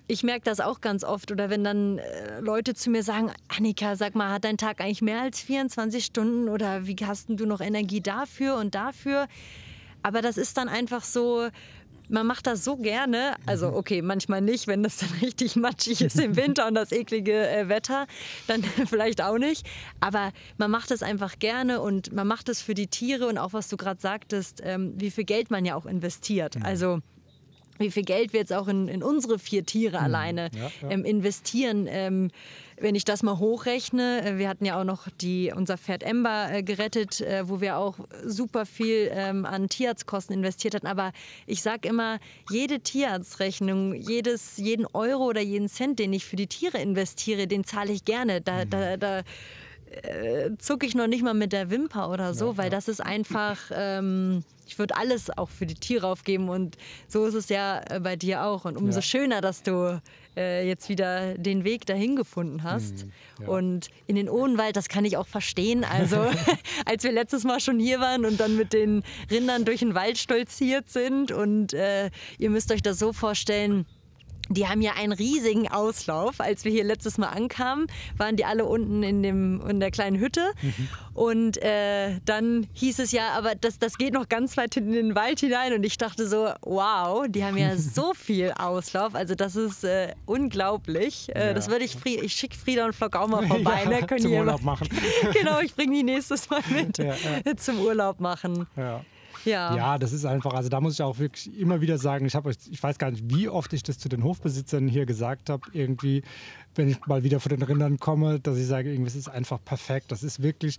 ich merke das auch ganz oft. Oder wenn dann äh, Leute zu mir sagen, Annika, sag mal, hat dein Tag eigentlich mehr als 24 Stunden oder wie hast du noch Energie dafür und dafür? Aber das ist dann einfach so, man macht das so gerne. Also mhm. okay, manchmal nicht, wenn das dann richtig matschig ist im Winter und das eklige äh, Wetter, dann vielleicht auch nicht. Aber man macht es einfach gerne und man macht es für die Tiere und auch was du gerade sagtest, ähm, wie viel Geld man ja auch investiert. Mhm. Also wie viel Geld wir jetzt auch in, in unsere vier Tiere mhm. alleine ja, ja. Ähm, investieren. Ähm, wenn ich das mal hochrechne, äh, wir hatten ja auch noch die, unser Pferd Ember äh, gerettet, äh, wo wir auch super viel ähm, an Tierarztkosten investiert hatten. Aber ich sage immer, jede Tierarztrechnung, jedes, jeden Euro oder jeden Cent, den ich für die Tiere investiere, den zahle ich gerne. Da, mhm. da, da äh, zucke ich noch nicht mal mit der Wimper oder so, ja, weil das ist einfach... Ähm, ich würde alles auch für die Tiere aufgeben und so ist es ja äh, bei dir auch. Und umso ja. schöner, dass du äh, jetzt wieder den Weg dahin gefunden hast. Mhm, ja. Und in den Odenwald, das kann ich auch verstehen. Also als wir letztes Mal schon hier waren und dann mit den Rindern durch den Wald stolziert sind und äh, ihr müsst euch das so vorstellen, die haben ja einen riesigen Auslauf. Als wir hier letztes Mal ankamen, waren die alle unten in, dem, in der kleinen Hütte. Mhm. Und äh, dann hieß es ja, aber das, das geht noch ganz weit in den Wald hinein. Und ich dachte so, wow, die haben ja so viel Auslauf. Also das ist äh, unglaublich. Äh, ja. Das würde ich, ich schicke Frieda und Flock auch mal vorbei. Ja, ne? Können zum Urlaub machen. genau, ich bringe die nächstes Mal mit ja, zum Urlaub machen. Ja. Ja. ja, das ist einfach, also da muss ich auch wirklich immer wieder sagen, ich, habe, ich weiß gar nicht, wie oft ich das zu den Hofbesitzern hier gesagt habe, irgendwie, wenn ich mal wieder von den Rindern komme, dass ich sage, es ist einfach perfekt. Das ist wirklich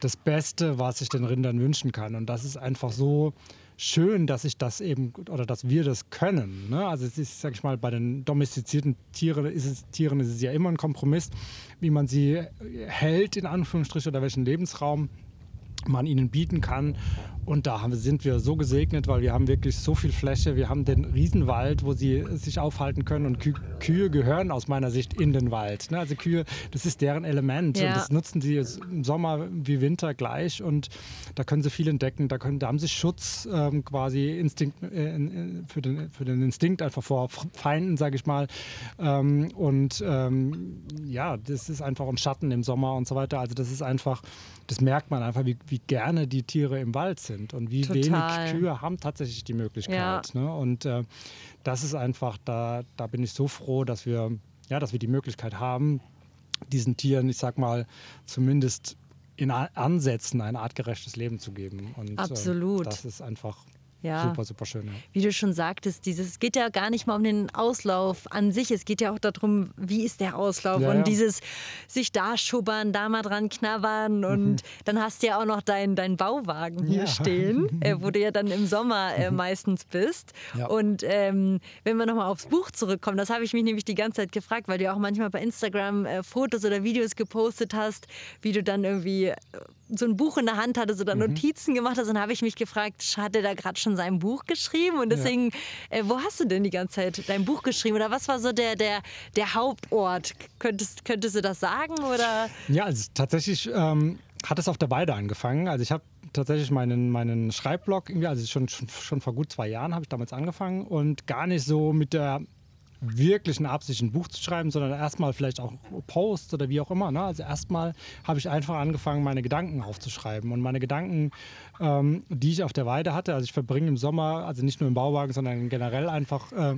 das Beste, was ich den Rindern wünschen kann. Und das ist einfach so schön, dass ich das eben oder dass wir das können. Ne? Also es ist, sag ich mal, bei den domestizierten Tieren ist es, Tieren ist es ja immer ein Kompromiss, wie man sie hält, in Anführungsstrichen, oder welchen Lebensraum man ihnen bieten kann. Und da sind wir so gesegnet, weil wir haben wirklich so viel Fläche. Wir haben den Riesenwald, wo sie sich aufhalten können. Und Kü Kühe gehören aus meiner Sicht in den Wald. Ne? Also Kühe, das ist deren Element. Ja. Und das nutzen sie im Sommer wie Winter gleich. Und da können sie viel entdecken. Da, können, da haben sie Schutz ähm, quasi Instinkt, äh, für, den, für den Instinkt einfach vor Feinden, sage ich mal. Ähm, und ähm, ja, das ist einfach ein Schatten im Sommer und so weiter. Also das ist einfach, das merkt man einfach, wie, wie gerne die Tiere im Wald sind sind und wie Total. wenig Kühe haben tatsächlich die Möglichkeit. Ja. Ne? Und äh, das ist einfach, da, da bin ich so froh, dass wir, ja, dass wir die Möglichkeit haben, diesen Tieren, ich sag mal, zumindest in Ansätzen ein artgerechtes Leben zu geben. Und, Absolut. Äh, das ist einfach Ja. Super, super schön. Ja. Wie du schon sagtest, dieses, es geht ja gar nicht mal um den Auslauf an sich, es geht ja auch darum, wie ist der Auslauf Ja, und ja. dieses sich da schubbern, da mal dran knabbern und dann hast du ja auch noch deinen dein Bauwagen hier stehen, äh, wo du ja dann im Sommer äh, meistens bist. Und ähm, wenn wir nochmal aufs Buch zurückkommen, das habe ich mich nämlich die ganze Zeit gefragt, weil du ja auch manchmal bei Instagram äh, Fotos oder Videos gepostet hast, wie du dann irgendwie äh, so ein Buch in der Hand hattest oder Notizen gemacht hast. Und dann habe ich mich gefragt, hat er da gerade schon sein Buch geschrieben? Und deswegen, äh, wo hast du denn die ganze Zeit dein Buch geschrieben? Oder was war so der, der, der Hauptort? Könntest, könntest du das sagen? Oder? Ja, also tatsächlich ähm, hat es auf der Weide angefangen. Also ich habe tatsächlich meinen, meinen Schreibblog, irgendwie, also schon, schon, schon vor gut zwei Jahren habe ich damals angefangen und gar nicht so mit der wirklichen Absicht ein Buch zu schreiben, sondern erstmal vielleicht auch Posts oder wie auch immer. Ne? Also erstmal habe ich einfach angefangen, meine Gedanken aufzuschreiben und meine Gedanken, ähm, die ich auf der Weide hatte. Also ich verbringe im Sommer, also nicht nur im Bauwagen, sondern generell einfach äh,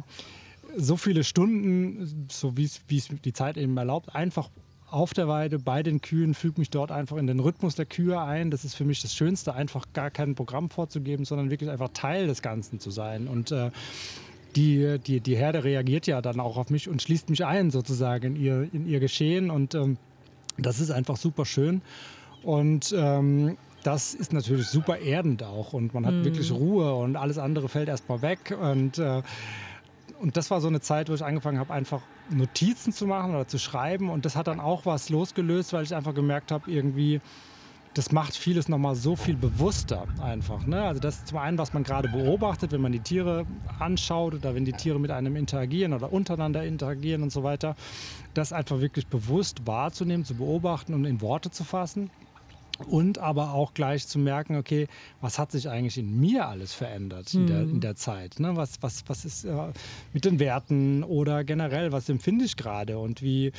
so viele Stunden, so wie es wie es die Zeit eben erlaubt, einfach auf der Weide bei den Kühen, füge mich dort einfach in den Rhythmus der Kühe ein. Das ist für mich das Schönste, einfach gar kein Programm vorzugeben, sondern wirklich einfach Teil des Ganzen zu sein. Und äh, die, die, die Herde reagiert ja dann auch auf mich und schließt mich ein sozusagen in ihr, in ihr Geschehen. Und ähm, das ist einfach super schön. Und ähm, das ist natürlich super erdend auch. Und man hat wirklich Ruhe und alles andere fällt erstmal weg. Und äh, und das war so eine Zeit, wo ich angefangen habe, einfach Notizen zu machen oder zu schreiben. Und das hat dann auch was losgelöst, weil ich einfach gemerkt habe, irgendwie, das macht vieles nochmal so viel bewusster einfach. Ne? Also das ist zum einen, was man gerade beobachtet, wenn man die Tiere anschaut oder wenn die Tiere mit einem interagieren oder untereinander interagieren und so weiter. Das einfach wirklich bewusst wahrzunehmen, zu beobachten und in Worte zu fassen. Und aber auch gleich zu merken, okay, was hat sich eigentlich in mir alles verändert in, der, in der Zeit? Ne? Was, was, was ist äh, mit den Werten oder generell, was empfinde ich gerade und wie,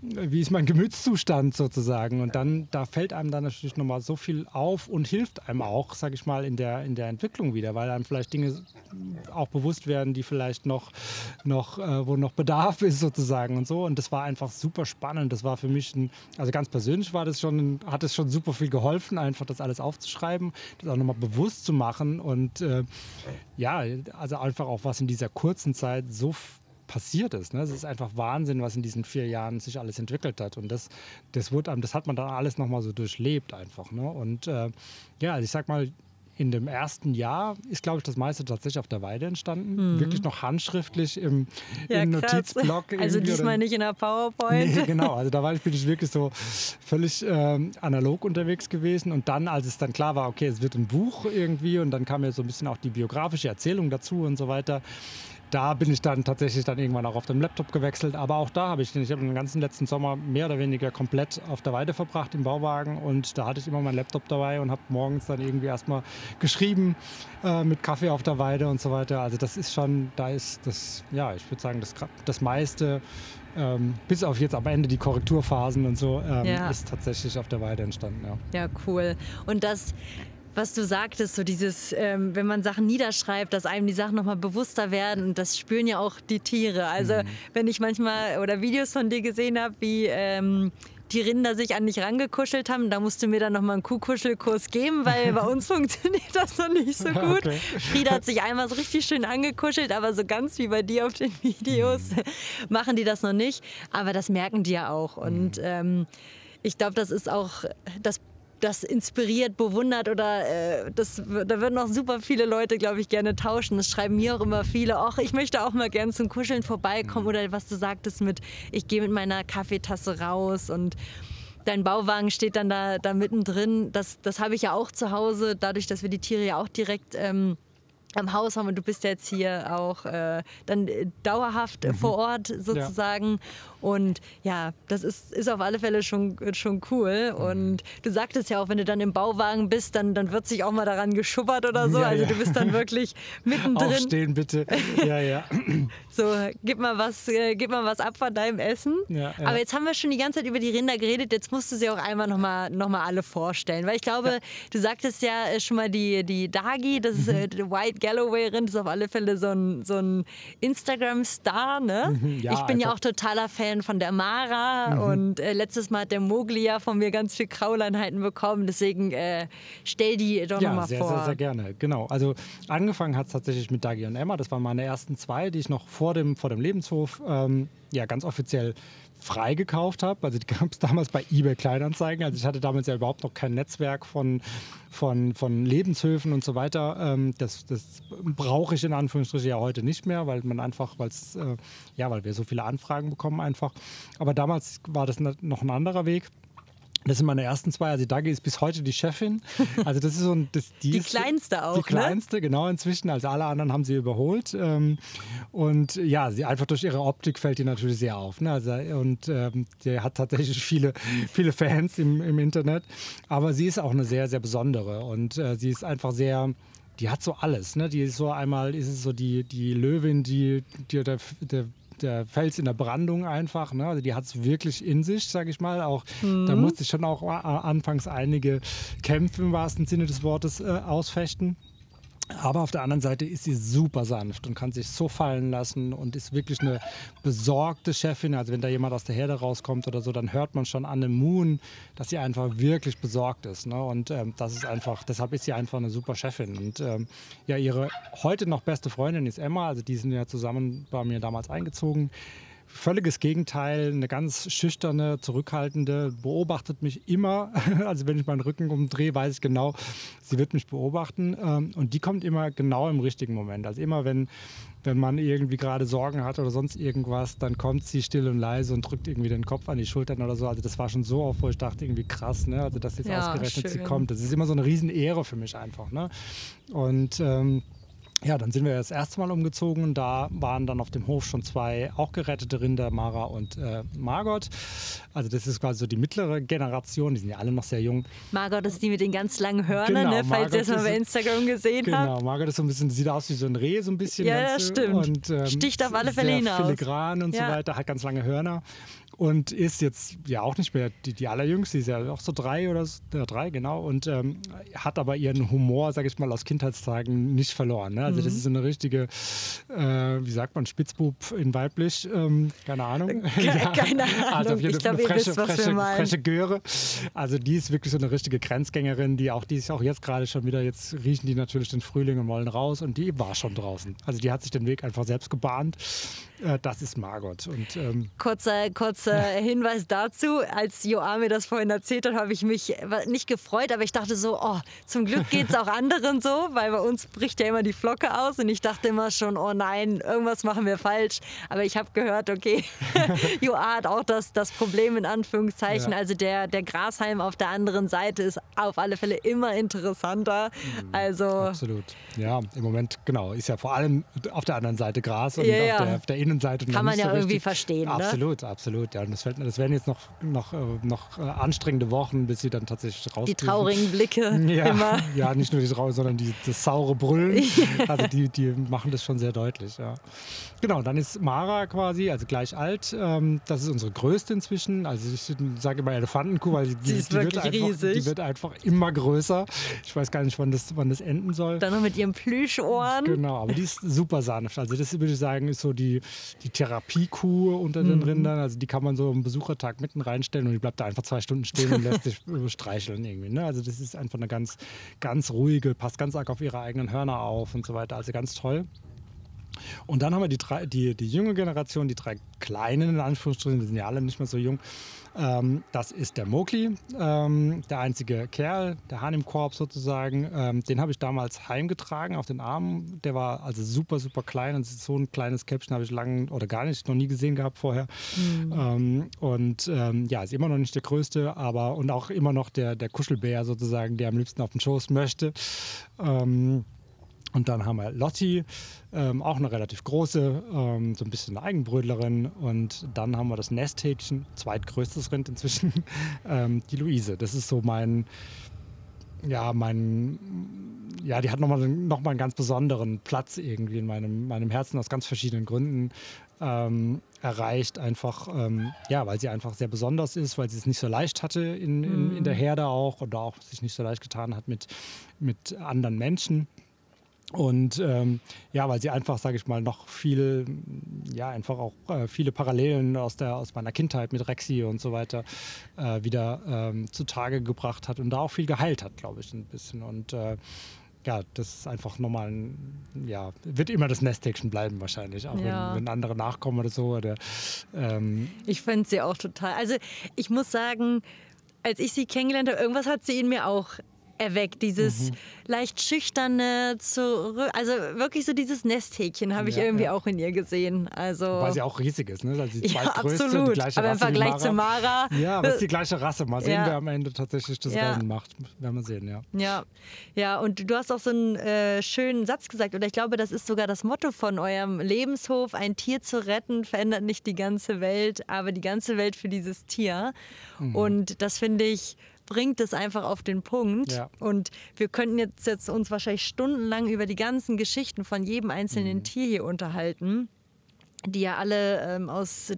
wie ist mein Gemütszustand sozusagen? Und dann, da fällt einem dann natürlich nochmal so viel auf und hilft einem auch, sage ich mal, in der, in der Entwicklung wieder, weil einem vielleicht Dinge auch bewusst werden, die vielleicht noch, noch äh, wo noch Bedarf ist sozusagen und so. Und das war einfach super spannend. Das war für mich, ein, also ganz persönlich war das schon, hat es schon super viel geholfen, einfach das alles aufzuschreiben, das auch nochmal bewusst zu machen und äh, ja, also einfach auch was in dieser kurzen Zeit so passiert ist. Ne? Es ist einfach Wahnsinn, was in diesen vier Jahren sich alles entwickelt hat. Und das, das, wurde, das hat man dann alles nochmal so durchlebt einfach. Ne? Und äh, ja, also ich sag mal, in dem ersten Jahr ist, glaube ich, das meiste tatsächlich auf der Weide entstanden. Wirklich noch handschriftlich im, im Notizblock. Also diesmal nicht in der PowerPoint. Nee, genau. Also da war ich, bin ich wirklich so völlig ähm, analog unterwegs gewesen. Und dann, als es dann klar war, okay, es wird ein Buch irgendwie und dann kam ja so ein bisschen auch die biografische Erzählung dazu und so weiter. Da bin ich dann tatsächlich dann irgendwann auch auf den Laptop gewechselt. Aber auch da habe ich, ich habe den ganzen letzten Sommer mehr oder weniger komplett auf der Weide verbracht im Bauwagen. Und da hatte ich immer meinen Laptop dabei und habe morgens dann irgendwie erstmal geschrieben äh, mit Kaffee auf der Weide und so weiter. Also das ist schon, da ist das, ja, ich würde sagen, das, das meiste ähm, bis auf jetzt am Ende die Korrekturphasen und so, ähm, Ja. ist tatsächlich auf der Weide entstanden. Ja. Ja, cool. Und das, was du sagtest, so dieses, ähm, wenn man Sachen niederschreibt, dass einem die Sachen nochmal bewusster werden und das spüren ja auch die Tiere. Also wenn ich manchmal oder Videos von dir gesehen habe, wie ähm, die Rinder sich an dich rangekuschelt haben, da musst du mir dann nochmal einen Kuhkuschelkurs geben, weil bei uns funktioniert das noch nicht so gut. Okay. Frieda hat sich einmal so richtig schön angekuschelt, aber so ganz wie bei dir auf den Videos machen die das noch nicht. Aber das merken die ja auch. Und ähm, ich glaube, das ist auch das das inspiriert, bewundert oder äh, das, da würden auch super viele Leute, glaube ich, gerne tauschen. Das schreiben mir auch immer viele. Ach, ich möchte auch mal gern zum Kuscheln vorbeikommen oder was du sagtest mit, ich gehe mit meiner Kaffeetasse raus und dein Bauwagen steht dann da, da mittendrin. Das, das habe ich ja auch zu Hause, dadurch, dass wir die Tiere ja auch direkt ähm, am Haus haben und du bist jetzt hier auch äh, dann äh, dauerhaft äh, vor Ort sozusagen. Und ja, das ist, ist auf alle Fälle schon, schon cool. Und du sagtest ja auch, wenn du dann im Bauwagen bist, dann, dann wird sich auch mal daran geschubbert oder so. Ja, also ja. du bist dann wirklich mittendrin. Aufstehen bitte. Ja, ja. So, gib mal was, äh, gib mal was ab von deinem Essen. Ja. Aber jetzt haben wir schon die ganze Zeit über die Rinder geredet. Jetzt musst du sie auch einmal nochmal noch mal alle vorstellen. Weil ich glaube, du sagtest ja äh, schon mal die, die Dagi, das ist Mhm. äh, die White Galloway-Rind ist auf alle Fälle so ein, so ein Instagram-Star. Ne? Mhm, ich bin ja auch totaler Fan von der Mara Mhm. und äh, letztes Mal hat der Mogli ja von mir ganz viel Krauleinheiten bekommen. Deswegen äh, stell die doch Ja, nochmal vor. sehr, sehr gerne. Genau. Also angefangen hat es tatsächlich mit Dagi und Emma. Das waren meine ersten zwei, die ich noch vor dem, vor dem Lebenshof ähm, ja, ganz offiziell frei gekauft habe. Also die gab es damals bei eBay Kleinanzeigen. Also ich hatte damals ja überhaupt noch kein Netzwerk von, von, von Lebenshöfen und so weiter. Ähm, das das brauche ich in Anführungsstrichen ja heute nicht mehr, weil man einfach, weil äh, ja, weil wir so viele Anfragen bekommen einfach. Aber damals war das noch ein anderer Weg. Das sind meine ersten zwei. Also Dagi ist bis heute die Chefin. Also das ist so ein, das, die, Die ist, kleinste auch, Die ne? kleinste, genau inzwischen. Also alle anderen haben sie überholt. Ähm, und ja, sie einfach durch ihre Optik fällt die natürlich sehr auf. Ne? Also, und ähm, die hat tatsächlich viele, viele Fans im, im Internet. Aber sie ist auch eine sehr, sehr besondere. Und äh, sie ist einfach sehr die hat so alles. Ne? Die ist so einmal, ist es so die, die Löwin, die, die der, der, der Fels in der Brandung einfach. Ne? Also die hat es wirklich in sich, sage ich mal. Auch da musste ich schon auch a- anfangs einige Kämpfe im wahrsten Sinne des Wortes äh, ausfechten. Aber auf der anderen Seite ist sie super sanft und kann sich so fallen lassen und ist wirklich eine besorgte Chefin. Also wenn da jemand aus der Herde rauskommt oder so, dann hört man schon an dem Moon, dass sie einfach wirklich besorgt ist. Ne? Und ähm, das ist einfach, deshalb ist sie einfach eine super Chefin. Und ähm, ja, ihre heute noch beste Freundin ist Emma. Also die sind ja zusammen bei mir damals eingezogen. Völliges Gegenteil, eine ganz schüchterne, zurückhaltende, beobachtet mich immer. Also wenn ich meinen Rücken umdrehe, weiß ich genau, sie wird mich beobachten. Ähm, Und die kommt immer genau im richtigen Moment. Also immer wenn, wenn man irgendwie gerade Sorgen hat oder sonst irgendwas, dann kommt sie still und leise und drückt irgendwie den Kopf an die Schultern oder so. Also das war schon so oft, wo ich dachte, irgendwie krass, ne? Also dass jetzt Ja, ausgerechnet sie schön. kommt. Das ist immer so eine Riesenehre für mich einfach. Ne? Und ähm, ja, dann sind wir das erste Mal umgezogen und da waren dann auf dem Hof schon zwei auch gerettete Rinder, Mara und äh, Margot. Also das ist quasi so die mittlere Generation, die sind ja alle noch sehr jung. Margot ist die mit den ganz langen Hörnern, Genau, ne? falls ihr Margot mal bei Instagram gesehen habt. Genau, Margot ist so ein bisschen, sieht aus wie so ein Reh, so ein bisschen. Ja, das stimmt. Und, ähm, Sticht auf alle Fälle hinaus. filigran und Ja. so weiter, hat ganz lange Hörner und ist jetzt ja auch nicht mehr die, die allerjüngste, die ist ja auch so drei oder so, ja, drei, genau, und ähm, hat aber ihren Humor, sag ich mal, aus Kindheitstagen nicht verloren. Ne? Also Mhm. das ist so eine richtige, äh, wie sagt man, Spitzbub in weiblich, ähm, keine Ahnung. keine Also Ahnung. auf jeden Fall ihr eine freche, wisst, meinen. freche Göre. Also die ist wirklich so eine richtige Grenzgängerin, die auch, die ist auch jetzt gerade schon wieder, jetzt riechen die natürlich den Frühling und wollen raus und die war schon draußen. Also die hat sich den Weg einfach selbst gebahnt. Äh, das ist Margot. Und ähm, Kurzer, kurzer Hinweis dazu. Als Joa mir das vorhin erzählt hat, habe ich mich nicht gefreut, aber ich dachte so, oh, zum Glück geht es auch anderen so, weil bei uns bricht ja immer die Flocke aus und ich dachte immer schon, oh nein, irgendwas machen wir falsch. Aber ich habe gehört, okay, Joa hat auch das, das Problem in Anführungszeichen. Ja. Also der, der Grashalm auf der anderen Seite ist auf alle Fälle immer interessanter. Also absolut. Ja, im Moment, genau, ist ja vor allem auf der anderen Seite Gras und Ja, auf, ja. Der, auf der Innenseite. noch Kann man ja so irgendwie richtig. verstehen, ne? Absolut, absolut. Ja, und das, fällt, das werden jetzt noch, noch, äh, noch äh, anstrengende Wochen, bis sie dann tatsächlich raus die traurigen Blicke Ja, immer. ja, nicht nur die Trauer, sondern die, das saure Brüllen. Also die, die machen das schon sehr deutlich. Ja. Genau, dann ist Mara quasi, also gleich alt. Ähm, das ist unsere größte inzwischen. Also ich sage immer Elefantenkuh, weil die, Sie ist die, wird wirklich einfach, riesig. die wird einfach immer größer. Ich weiß gar nicht, wann das, wann das enden soll. Dann noch mit ihren Plüschohren. Genau, aber die ist super sanft. Also das würde ich sagen, ist so die, die Therapiekuh unter Mhm. den Rindern. Also die kann man so am Besuchertag mitten reinstellen und die bleibt da einfach zwei Stunden stehen und lässt sich streicheln irgendwie. Ne? Also das ist einfach eine ganz, ganz ruhige, passt ganz arg auf ihre eigenen Hörner auf und so weiter. Also ganz toll. Und dann haben wir die, drei, die, die junge Generation, die drei kleinen, in Anführungsstrichen, die sind ja alle nicht mehr so jung. Ähm, das ist der Mowgli, ähm, der einzige Kerl, der Hahn im Korb sozusagen. Ähm, den habe ich damals heimgetragen auf den Armen. Der war also super, super klein. Und so ein kleines Käppchen habe ich lange oder gar nicht, noch nie gesehen gehabt vorher. Ähm, und ähm, ja, ist immer noch nicht der größte, aber und auch immer noch der, der Kuschelbär sozusagen, der am liebsten auf den Schoß möchte. Und dann haben wir Lotti, ähm, auch eine relativ große, ähm, so ein bisschen eine Eigenbrötlerin. Und dann haben wir das Nesthäkchen, zweitgrößtes Rind inzwischen, ähm, die Luise. Das ist so mein, ja, mein, ja, die hat nochmal noch mal einen ganz besonderen Platz irgendwie in meinem, meinem Herzen aus ganz verschiedenen Gründen ähm, erreicht. Einfach, ähm, ja, weil sie einfach sehr besonders ist, weil sie es nicht so leicht hatte in, in, in der Herde auch oder auch sich nicht so leicht getan hat mit, mit anderen Menschen. Und ähm, ja, weil sie einfach, sage ich mal, noch viel, ja, einfach auch äh, viele Parallelen aus, der, aus meiner Kindheit mit Rexy und so weiter äh, wieder ähm, zutage gebracht hat und da auch viel geheilt hat, glaube ich, ein bisschen. Und äh, ja, das ist einfach nochmal ein, ja, wird immer das Nesthäkchen bleiben wahrscheinlich, auch Ja. wenn, wenn andere nachkommen oder so. Oder, ähm, Ich fand sie auch total. Also ich muss sagen, als ich sie kennengelernt habe, irgendwas hat sie in mir auch erweckt. Dieses Mhm. leicht schüchterne, zurück, also wirklich so dieses Nesthäkchen habe ich Ja, irgendwie ja. auch in ihr gesehen. Also weil sie auch riesig ist, ne? Also die ja, zweitgrößte, absolut. die Aber im Vergleich zu Mara. Ja, aber es ist die gleiche Rasse. Mal sehen, wer am Ende tatsächlich das. Rennen macht. Werden wir sehen, ja. Ja, ja, und du hast auch so einen äh, schönen Satz gesagt, oder ich glaube, das ist sogar das Motto von eurem Lebenshof: Ein Tier zu retten verändert nicht die ganze Welt, aber die ganze Welt für dieses Tier. Mhm. Und das finde ich bringt es einfach auf den Punkt. Ja. Und wir könnten jetzt, jetzt uns wahrscheinlich stundenlang über die ganzen Geschichten von jedem einzelnen Mhm. Tier hier unterhalten die ja alle ähm, aus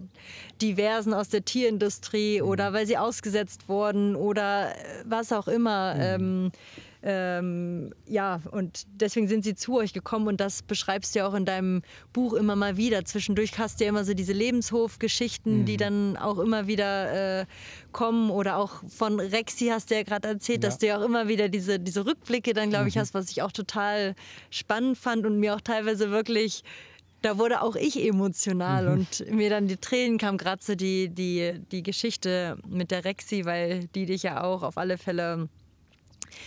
diversen, aus der Tierindustrie Mhm. oder weil sie ausgesetzt wurden oder äh, was auch Mhm. immer. Ähm, ähm, ja, und deswegen sind sie zu euch gekommen und das beschreibst du ja auch in deinem Buch immer mal wieder. Zwischendurch hast du ja immer so diese Lebenshofgeschichten, Mhm. die dann auch immer wieder äh, kommen oder auch von Rexy hast du ja gerade erzählt, Ja. dass du ja auch immer wieder diese, diese Rückblicke dann, glaube ich, hast, was ich auch total spannend fand und mir auch teilweise wirklich da wurde auch ich emotional und mir dann die Tränen kamen, gerade so die, die, die Geschichte mit der Rexy, weil die dich ja auch auf alle Fälle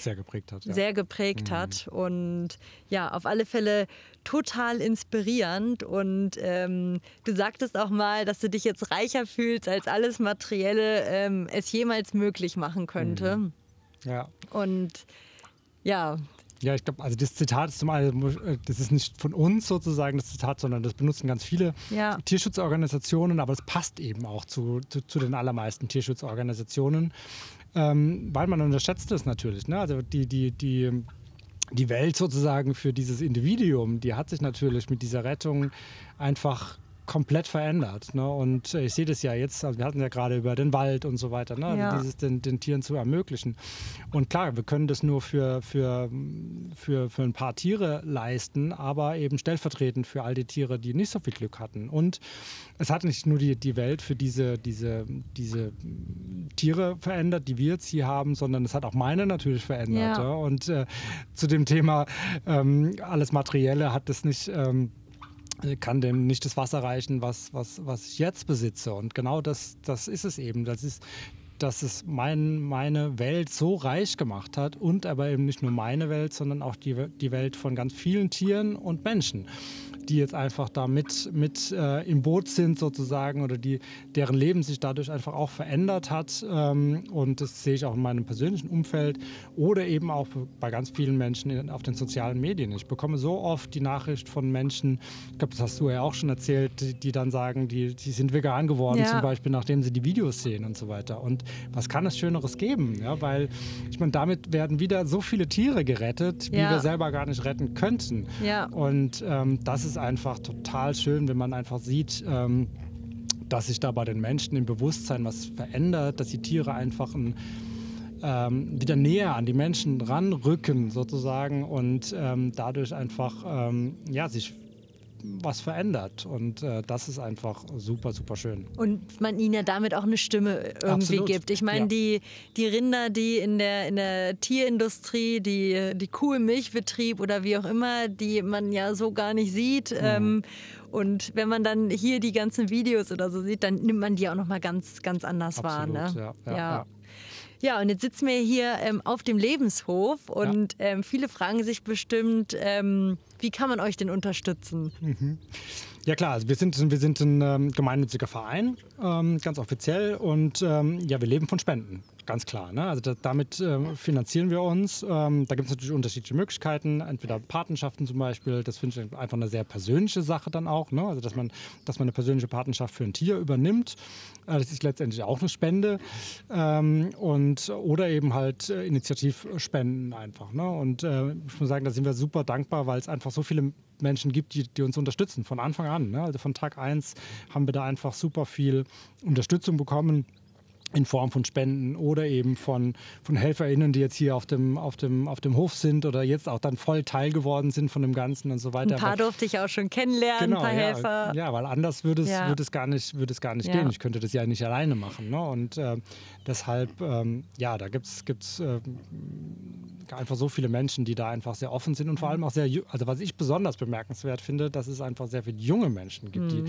Sehr geprägt hat. Ja. sehr geprägt hat. Und ja, auf alle Fälle total inspirierend. Und ähm, du sagtest auch mal, dass du dich jetzt reicher fühlst, als alles Materielle ähm, es jemals möglich machen könnte. ja. Und ja, Ja, ich glaube, also das Zitat ist zum einen, das ist nicht von uns sozusagen das Zitat, sondern das benutzen ganz viele Ja. Tierschutzorganisationen, aber es passt eben auch zu, zu, zu den allermeisten Tierschutzorganisationen, ähm, weil man unterschätzt es natürlich. Ne? Also die, die, die, die Welt sozusagen für dieses Individuum, die hat sich natürlich mit dieser Rettung einfach komplett verändert. Ne? Und äh, ich sehe das ja jetzt, also wir hatten ja gerade über den Wald und so weiter, ne? Ja. dieses den, den Tieren zu ermöglichen. Und klar, wir können das nur für, für, für, für ein paar Tiere leisten, aber eben stellvertretend für all die Tiere, die nicht so viel Glück hatten. Und es hat nicht nur die, die Welt für diese, diese, diese Tiere verändert, die wir jetzt hier haben, sondern es hat auch meine natürlich verändert. Ja. Ja? Und äh, zu dem Thema ähm, alles Materielle hat es nicht. Ähm, kann dem nicht das Wasser reichen, was, was, was ich jetzt besitze. Und genau das, das ist es eben. Das ist, dass es mein, meine Welt so reich gemacht hat und aber eben nicht nur meine Welt, sondern auch die, die Welt von ganz vielen Tieren und Menschen, die jetzt einfach da mit, mit äh, im Boot sind sozusagen oder die, deren Leben sich dadurch einfach auch verändert hat. Ähm, und das sehe ich auch in meinem persönlichen Umfeld oder eben auch bei ganz vielen Menschen in, auf den sozialen Medien. Ich bekomme so oft die Nachricht von Menschen, ich glaube, das hast du ja auch schon erzählt, die, die dann sagen, die, die sind vegan geworden, Ja. zum Beispiel, nachdem sie die Videos sehen und so weiter. Und was kann es Schöneres geben? Ja, weil ich meine, damit werden wieder so viele Tiere gerettet, wie Ja. wir selber gar nicht retten könnten. Ja. Und ähm, das ist einfach total schön, wenn man einfach sieht, ähm, dass sich da bei den Menschen im Bewusstsein was verändert, dass die Tiere einfach ein, ähm, wieder näher an die Menschen ranrücken sozusagen und ähm, dadurch einfach ähm, ja, sich was verändert. Und äh, das ist einfach super, super schön. Und man ihnen ja damit auch eine Stimme irgendwie Absolut. gibt. Ich meine, Ja. die, die Rinder, die in der, in der Tierindustrie, die, die Kuh im Milchbetrieb oder wie auch immer, die man ja so gar nicht sieht. Mhm. Ähm, und wenn man dann hier die ganzen Videos oder so sieht, dann nimmt man die auch nochmal ganz, ganz anders Absolut, wahr. Ne? ja, ja, ja. Ja, und jetzt sitzen wir hier ähm, auf dem Lebenshof und ähm, viele fragen sich bestimmt, ähm, wie kann man euch denn unterstützen? Ja klar, also wir sind, wir sind ein ähm, gemeinnütziger Verein, ähm, ganz offiziell und ähm, ja, wir leben von Spenden, ganz klar. Ne? Also da, damit ähm, finanzieren wir uns. Ähm, da gibt es natürlich unterschiedliche Möglichkeiten, entweder Patenschaften zum Beispiel, das finde ich einfach eine sehr persönliche Sache dann auch, ne? also dass man, dass man eine persönliche Patenschaft für ein Tier übernimmt. Äh, das ist letztendlich auch eine Spende ähm, und, oder eben halt äh, Initiativspenden einfach. Ne? Und äh, ich muss sagen, da sind wir super dankbar, weil es einfach so viele Menschen gibt, die, die uns unterstützen von Anfang an. Ne? Also von Tag 1 haben wir da einfach super viel Unterstützung bekommen. In Form von Spenden oder eben von, von HelferInnen, die jetzt hier auf dem, auf, dem, auf dem Hof sind oder jetzt auch dann voll Teil geworden sind von dem Ganzen und so weiter. Ein paar Aber, durfte ich auch schon kennenlernen, genau, ein paar ja, Helfer. Ja, weil anders würde es, ja. würde es gar nicht, würde es gar nicht ja. gehen. Ich könnte das ja nicht alleine machen. Ne? Und äh, deshalb, ähm, ja, da gibt es äh, einfach so viele Menschen, die da einfach sehr offen sind und vor allem auch sehr, also was ich besonders bemerkenswert finde, dass es einfach sehr viele junge Menschen gibt, mhm.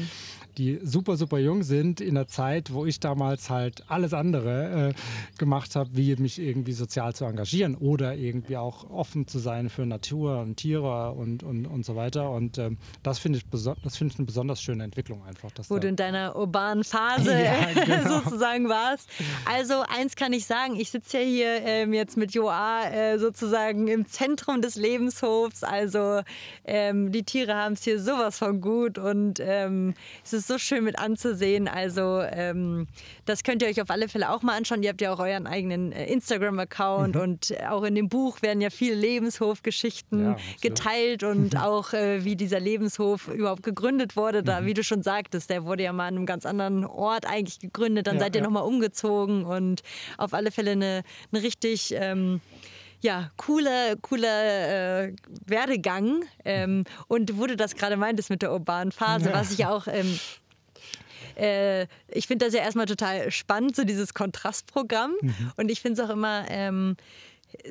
die, die super, super jung sind in der Zeit, wo ich damals halt alles andere äh, gemacht habe, wie mich irgendwie sozial zu engagieren oder irgendwie auch offen zu sein für Natur und Tiere und, und, und so weiter. Und ähm, das finde ich, das find ich eine besonders schöne Entwicklung einfach. wo du in deiner urbanen Phase ja, genau. sozusagen warst. Also eins kann ich sagen, ich sitze ja hier ähm, jetzt mit Joa äh, sozusagen im Zentrum des Lebenshofs. Also ähm, die Tiere haben es hier sowas von gut und ähm, es ist so schön mit anzusehen. Also ähm, das könnt ihr euch auf alle Fälle auch mal anschauen. Ihr habt ja auch euren eigenen äh, Instagram-Account mhm. und auch in dem Buch werden ja viele Lebenshofgeschichten ja, geteilt und auch äh, wie dieser Lebenshof überhaupt gegründet wurde. Da, mhm. wie du schon sagtest, der wurde ja mal an einem ganz anderen Ort eigentlich gegründet. Dann ja, seid ihr ja. nochmal umgezogen und auf alle Fälle eine, eine richtig ähm, ja, cooler, cooler äh, Werdegang. Ähm, und wo du das gerade meintest mit der urbanen Phase, ja. was ich auch. Ähm, äh, ich finde das ja erstmal total spannend, so dieses Kontrastprogramm. Mhm. Und ich finde es auch immer. Ähm,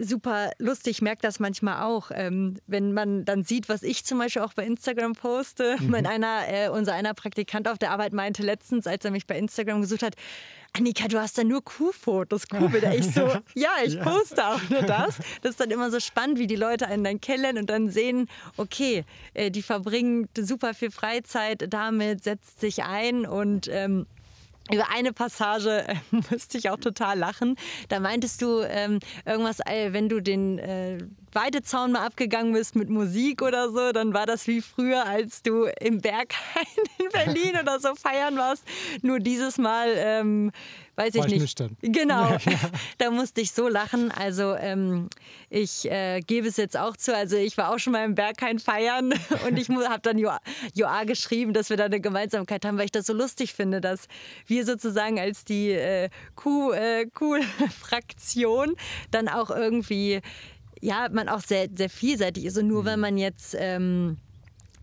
super lustig. Ich merke das manchmal auch, ähm, wenn man dann sieht, was ich zum Beispiel auch bei Instagram poste. Mhm. Mein einer, äh, unser einer Praktikant auf der Arbeit meinte letztens, als er mich bei Instagram gesucht hat, Annika, du hast da nur Kuhfotos, Kuhbilder. Ich so, ja, ich ja. poste auch nur das. Das ist dann immer so spannend, wie die Leute einen dann kennenlernen und dann sehen, okay, äh, die verbringen super viel Freizeit damit, setzt sich ein und ähm, über eine Passage äh, musste ich auch total lachen. Da meintest du ähm, irgendwas, äh, wenn du den äh, Weidezaun mal abgegangen bist mit Musik oder so, dann war das wie früher, als du im Berghain in Berlin oder so feiern warst. Nur dieses Mal ähm, weiß ich nicht. Nüchtern. Genau, ja, ja. da musste ich so lachen. Also ähm, ich äh, gebe es jetzt auch zu. Also ich war auch schon mal im Berghain feiern und ich habe dann Joa, Joa geschrieben, dass wir da eine Gemeinsamkeit haben, weil ich das so lustig finde, dass wir sozusagen als die äh, Kuh-Fraktion äh, dann auch irgendwie ja, man auch sehr, sehr vielseitig ist. Und nur mhm. wenn man jetzt ähm,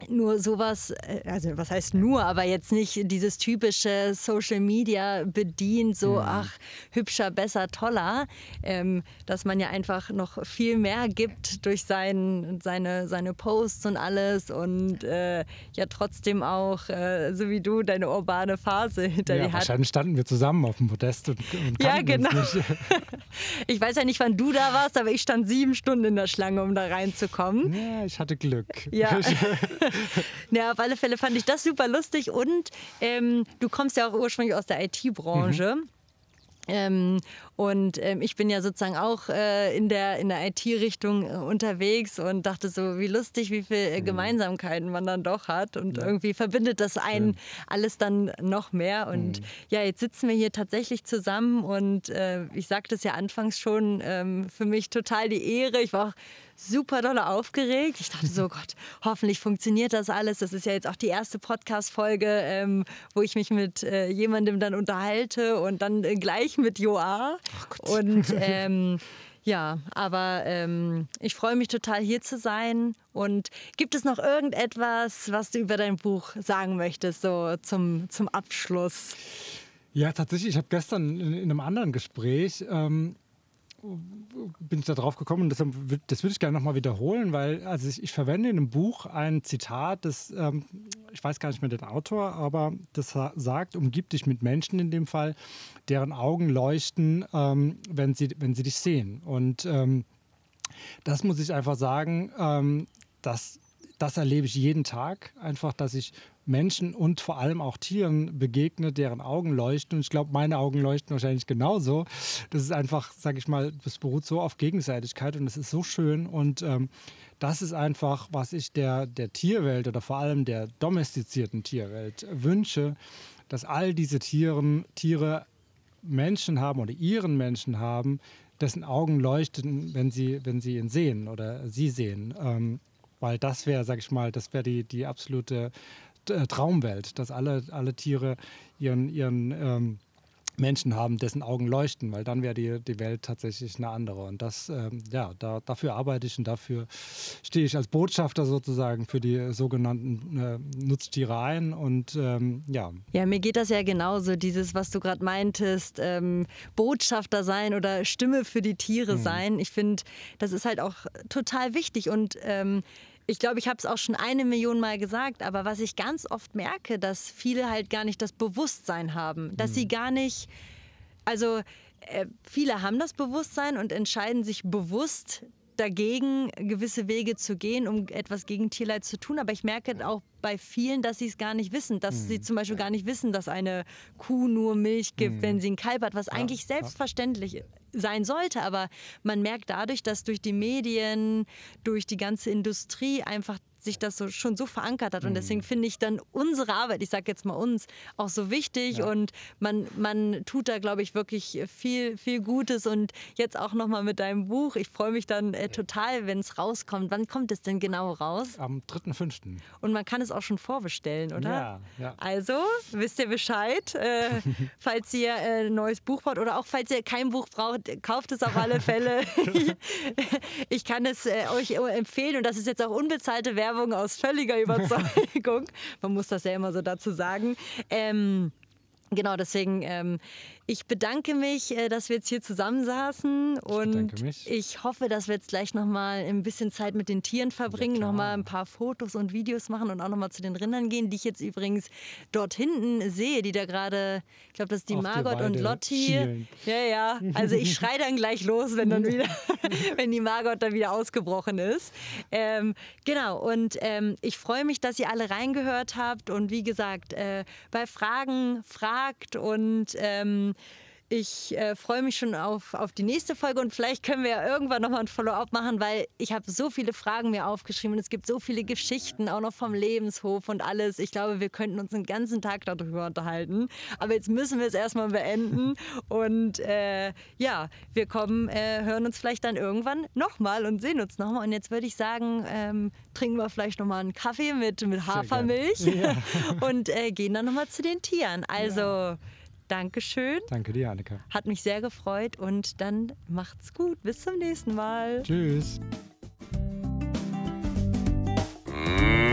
nur sowas, äh, also was heißt nur, aber jetzt nicht dieses typische Social Media bedient, so ja. ach, hübscher, besser, toller, ähm, dass man ja einfach noch viel mehr gibt durch sein, seine, seine Posts und alles und äh, ja trotzdem auch, äh, so wie du, deine urbane Phase hinter ja, dir hast. Wahrscheinlich standen wir zusammen auf dem Podest und, und Ja, genau. ich weiß ja nicht, wann du da warst, aber ich stand sieben Stunden in der Schlange, um da reinzukommen. Ja, ich hatte Glück. Ja. ja, auf alle Fälle fand ich das super lustig und ähm, du kommst ja auch ursprünglich aus der IT-Branche. Mhm. Ähm, und ähm, ich bin ja sozusagen auch äh, in der, in der IT-Richtung äh, unterwegs und dachte so, wie lustig, wie viele äh, mhm. Gemeinsamkeiten man dann doch hat. Und ja. irgendwie verbindet das einen alles dann noch mehr. Und mhm. ja, jetzt sitzen wir hier tatsächlich zusammen und äh, ich sagte es ja anfangs schon, ähm, für mich total die Ehre. Ich war auch super doll aufgeregt. Ich dachte so, Gott, hoffentlich funktioniert das alles. Das ist ja jetzt auch die erste Podcast-Folge, ähm, wo ich mich mit äh, jemandem dann unterhalte und dann äh, gleich mit Joa. Und ähm, ja, aber ähm, ich freue mich total hier zu sein. Und gibt es noch irgendetwas, was du über dein Buch sagen möchtest, so zum, zum Abschluss? Ja, tatsächlich. Ich habe gestern in, in, einem anderen Gespräch ähm, bin ich da drauf gekommen und das, würde ich gerne nochmal wiederholen, weil also ich, ich, verwende in einem Buch ein Zitat, das, ähm, ich weiß gar nicht mehr den Autor, aber das sagt, umgib dich mit Menschen in dem Fall, deren Augen leuchten, ähm, wenn, sie, wenn sie dich sehen. Und ähm, das muss ich einfach sagen, ähm, dass das erlebe ich jeden Tag, einfach, dass ich Menschen und vor allem auch Tieren begegne, deren Augen leuchten. Und ich glaube, meine Augen leuchten wahrscheinlich genauso. Das ist einfach, sage ich mal, das beruht so auf Gegenseitigkeit und das ist so schön. Und ähm, das ist einfach, was ich der, der Tierwelt oder vor allem der domestizierten Tierwelt wünsche, dass all diese Tieren, Tiere Menschen haben oder ihren Menschen haben, dessen Augen leuchten, wenn sie, wenn sie ihn sehen oder sie sehen. Ähm, weil das wäre, sag ich mal, das wäre die, die absolute Traumwelt, dass alle, alle Tiere ihren, ihren, ähm, Menschen haben, dessen Augen leuchten, weil dann wäre die, die Welt tatsächlich eine andere. Und das, ähm, ja, da, dafür arbeite ich und dafür stehe ich als Botschafter sozusagen für die sogenannten äh, Nutztiere ein. Und ähm, ja. Ja, mir geht das ja genauso, dieses, was du gerade meintest, ähm, Botschafter sein oder Stimme für die Tiere mhm. sein. Ich finde, das ist halt auch total wichtig und ähm, ich glaube, ich habe es auch schon eine Million Mal gesagt, aber was ich ganz oft merke, dass viele halt gar nicht das Bewusstsein haben, dass mhm. sie gar nicht, also äh, viele haben das Bewusstsein und entscheiden sich bewusst dagegen, gewisse Wege zu gehen, um etwas gegen Tierleid zu tun. Aber ich merke auch bei vielen, dass sie es gar nicht wissen, dass mhm. sie zum Beispiel gar nicht wissen, dass eine Kuh nur Milch gibt, mhm. wenn sie ein Kalb hat, was ja, eigentlich selbstverständlich ist sein sollte. Aber man merkt dadurch, dass durch die Medien, durch die ganze Industrie einfach sich das so, schon so verankert hat. Und deswegen mhm. finde ich dann unsere Arbeit, ich sage jetzt mal uns, auch so wichtig. Ja. Und man, man tut da, glaube ich, wirklich viel, viel Gutes. Und jetzt auch nochmal mit deinem Buch. Ich freue mich dann äh, total, wenn es rauskommt. Wann kommt es denn genau raus? Am 3.5. Und man kann es auch schon vorbestellen, oder? Ja. ja. Also, wisst ihr Bescheid, äh, falls ihr äh, ein neues Buch braucht oder auch falls ihr kein Buch braucht, kauft es auf alle Fälle. ich kann es äh, euch empfehlen und das ist jetzt auch unbezahlte Werbung Werbung aus völliger Überzeugung. Man muss das ja immer so dazu sagen. Ähm, Genau, deswegen, ähm, ich bedanke mich, äh, dass wir jetzt hier zusammensaßen und ich, ich, hoffe, dass wir jetzt gleich nochmal ein bisschen Zeit mit den Tieren verbringen, ja, nochmal ein paar Fotos und Videos machen und auch nochmal zu den Rindern gehen, die ich jetzt übrigens dort hinten sehe, die da gerade, ich glaube, das ist die Auf Margot und Lotti. Schielen. Ja, ja, also ich schreie dann gleich los, wenn dann wieder, wenn die Margot dann wieder ausgebrochen ist. Ähm, genau, und ähm, ich freue mich, dass ihr alle reingehört habt und wie gesagt, äh, bei Fragen, fragt und ähm, ich äh, freue mich schon auf, auf die nächste Folge und vielleicht können wir ja irgendwann nochmal ein Follow-up machen, weil ich habe so viele Fragen mir aufgeschrieben und es gibt so viele Geschichten, auch noch vom Lebenshof und alles. Ich glaube, wir könnten uns den ganzen Tag darüber unterhalten. Aber jetzt müssen wir es erstmal beenden und äh, ja, wir kommen, äh, hören uns vielleicht dann irgendwann nochmal und sehen uns nochmal. Und jetzt würde ich sagen, ähm, trinken wir vielleicht nochmal einen Kaffee mit, mit Hafermilch ja. und äh, gehen dann nochmal zu den Tieren. Also ja. Dankeschön. Danke dir, Annika. Hat mich sehr gefreut und dann macht's gut. Bis zum nächsten Mal. Tschüss. Mm.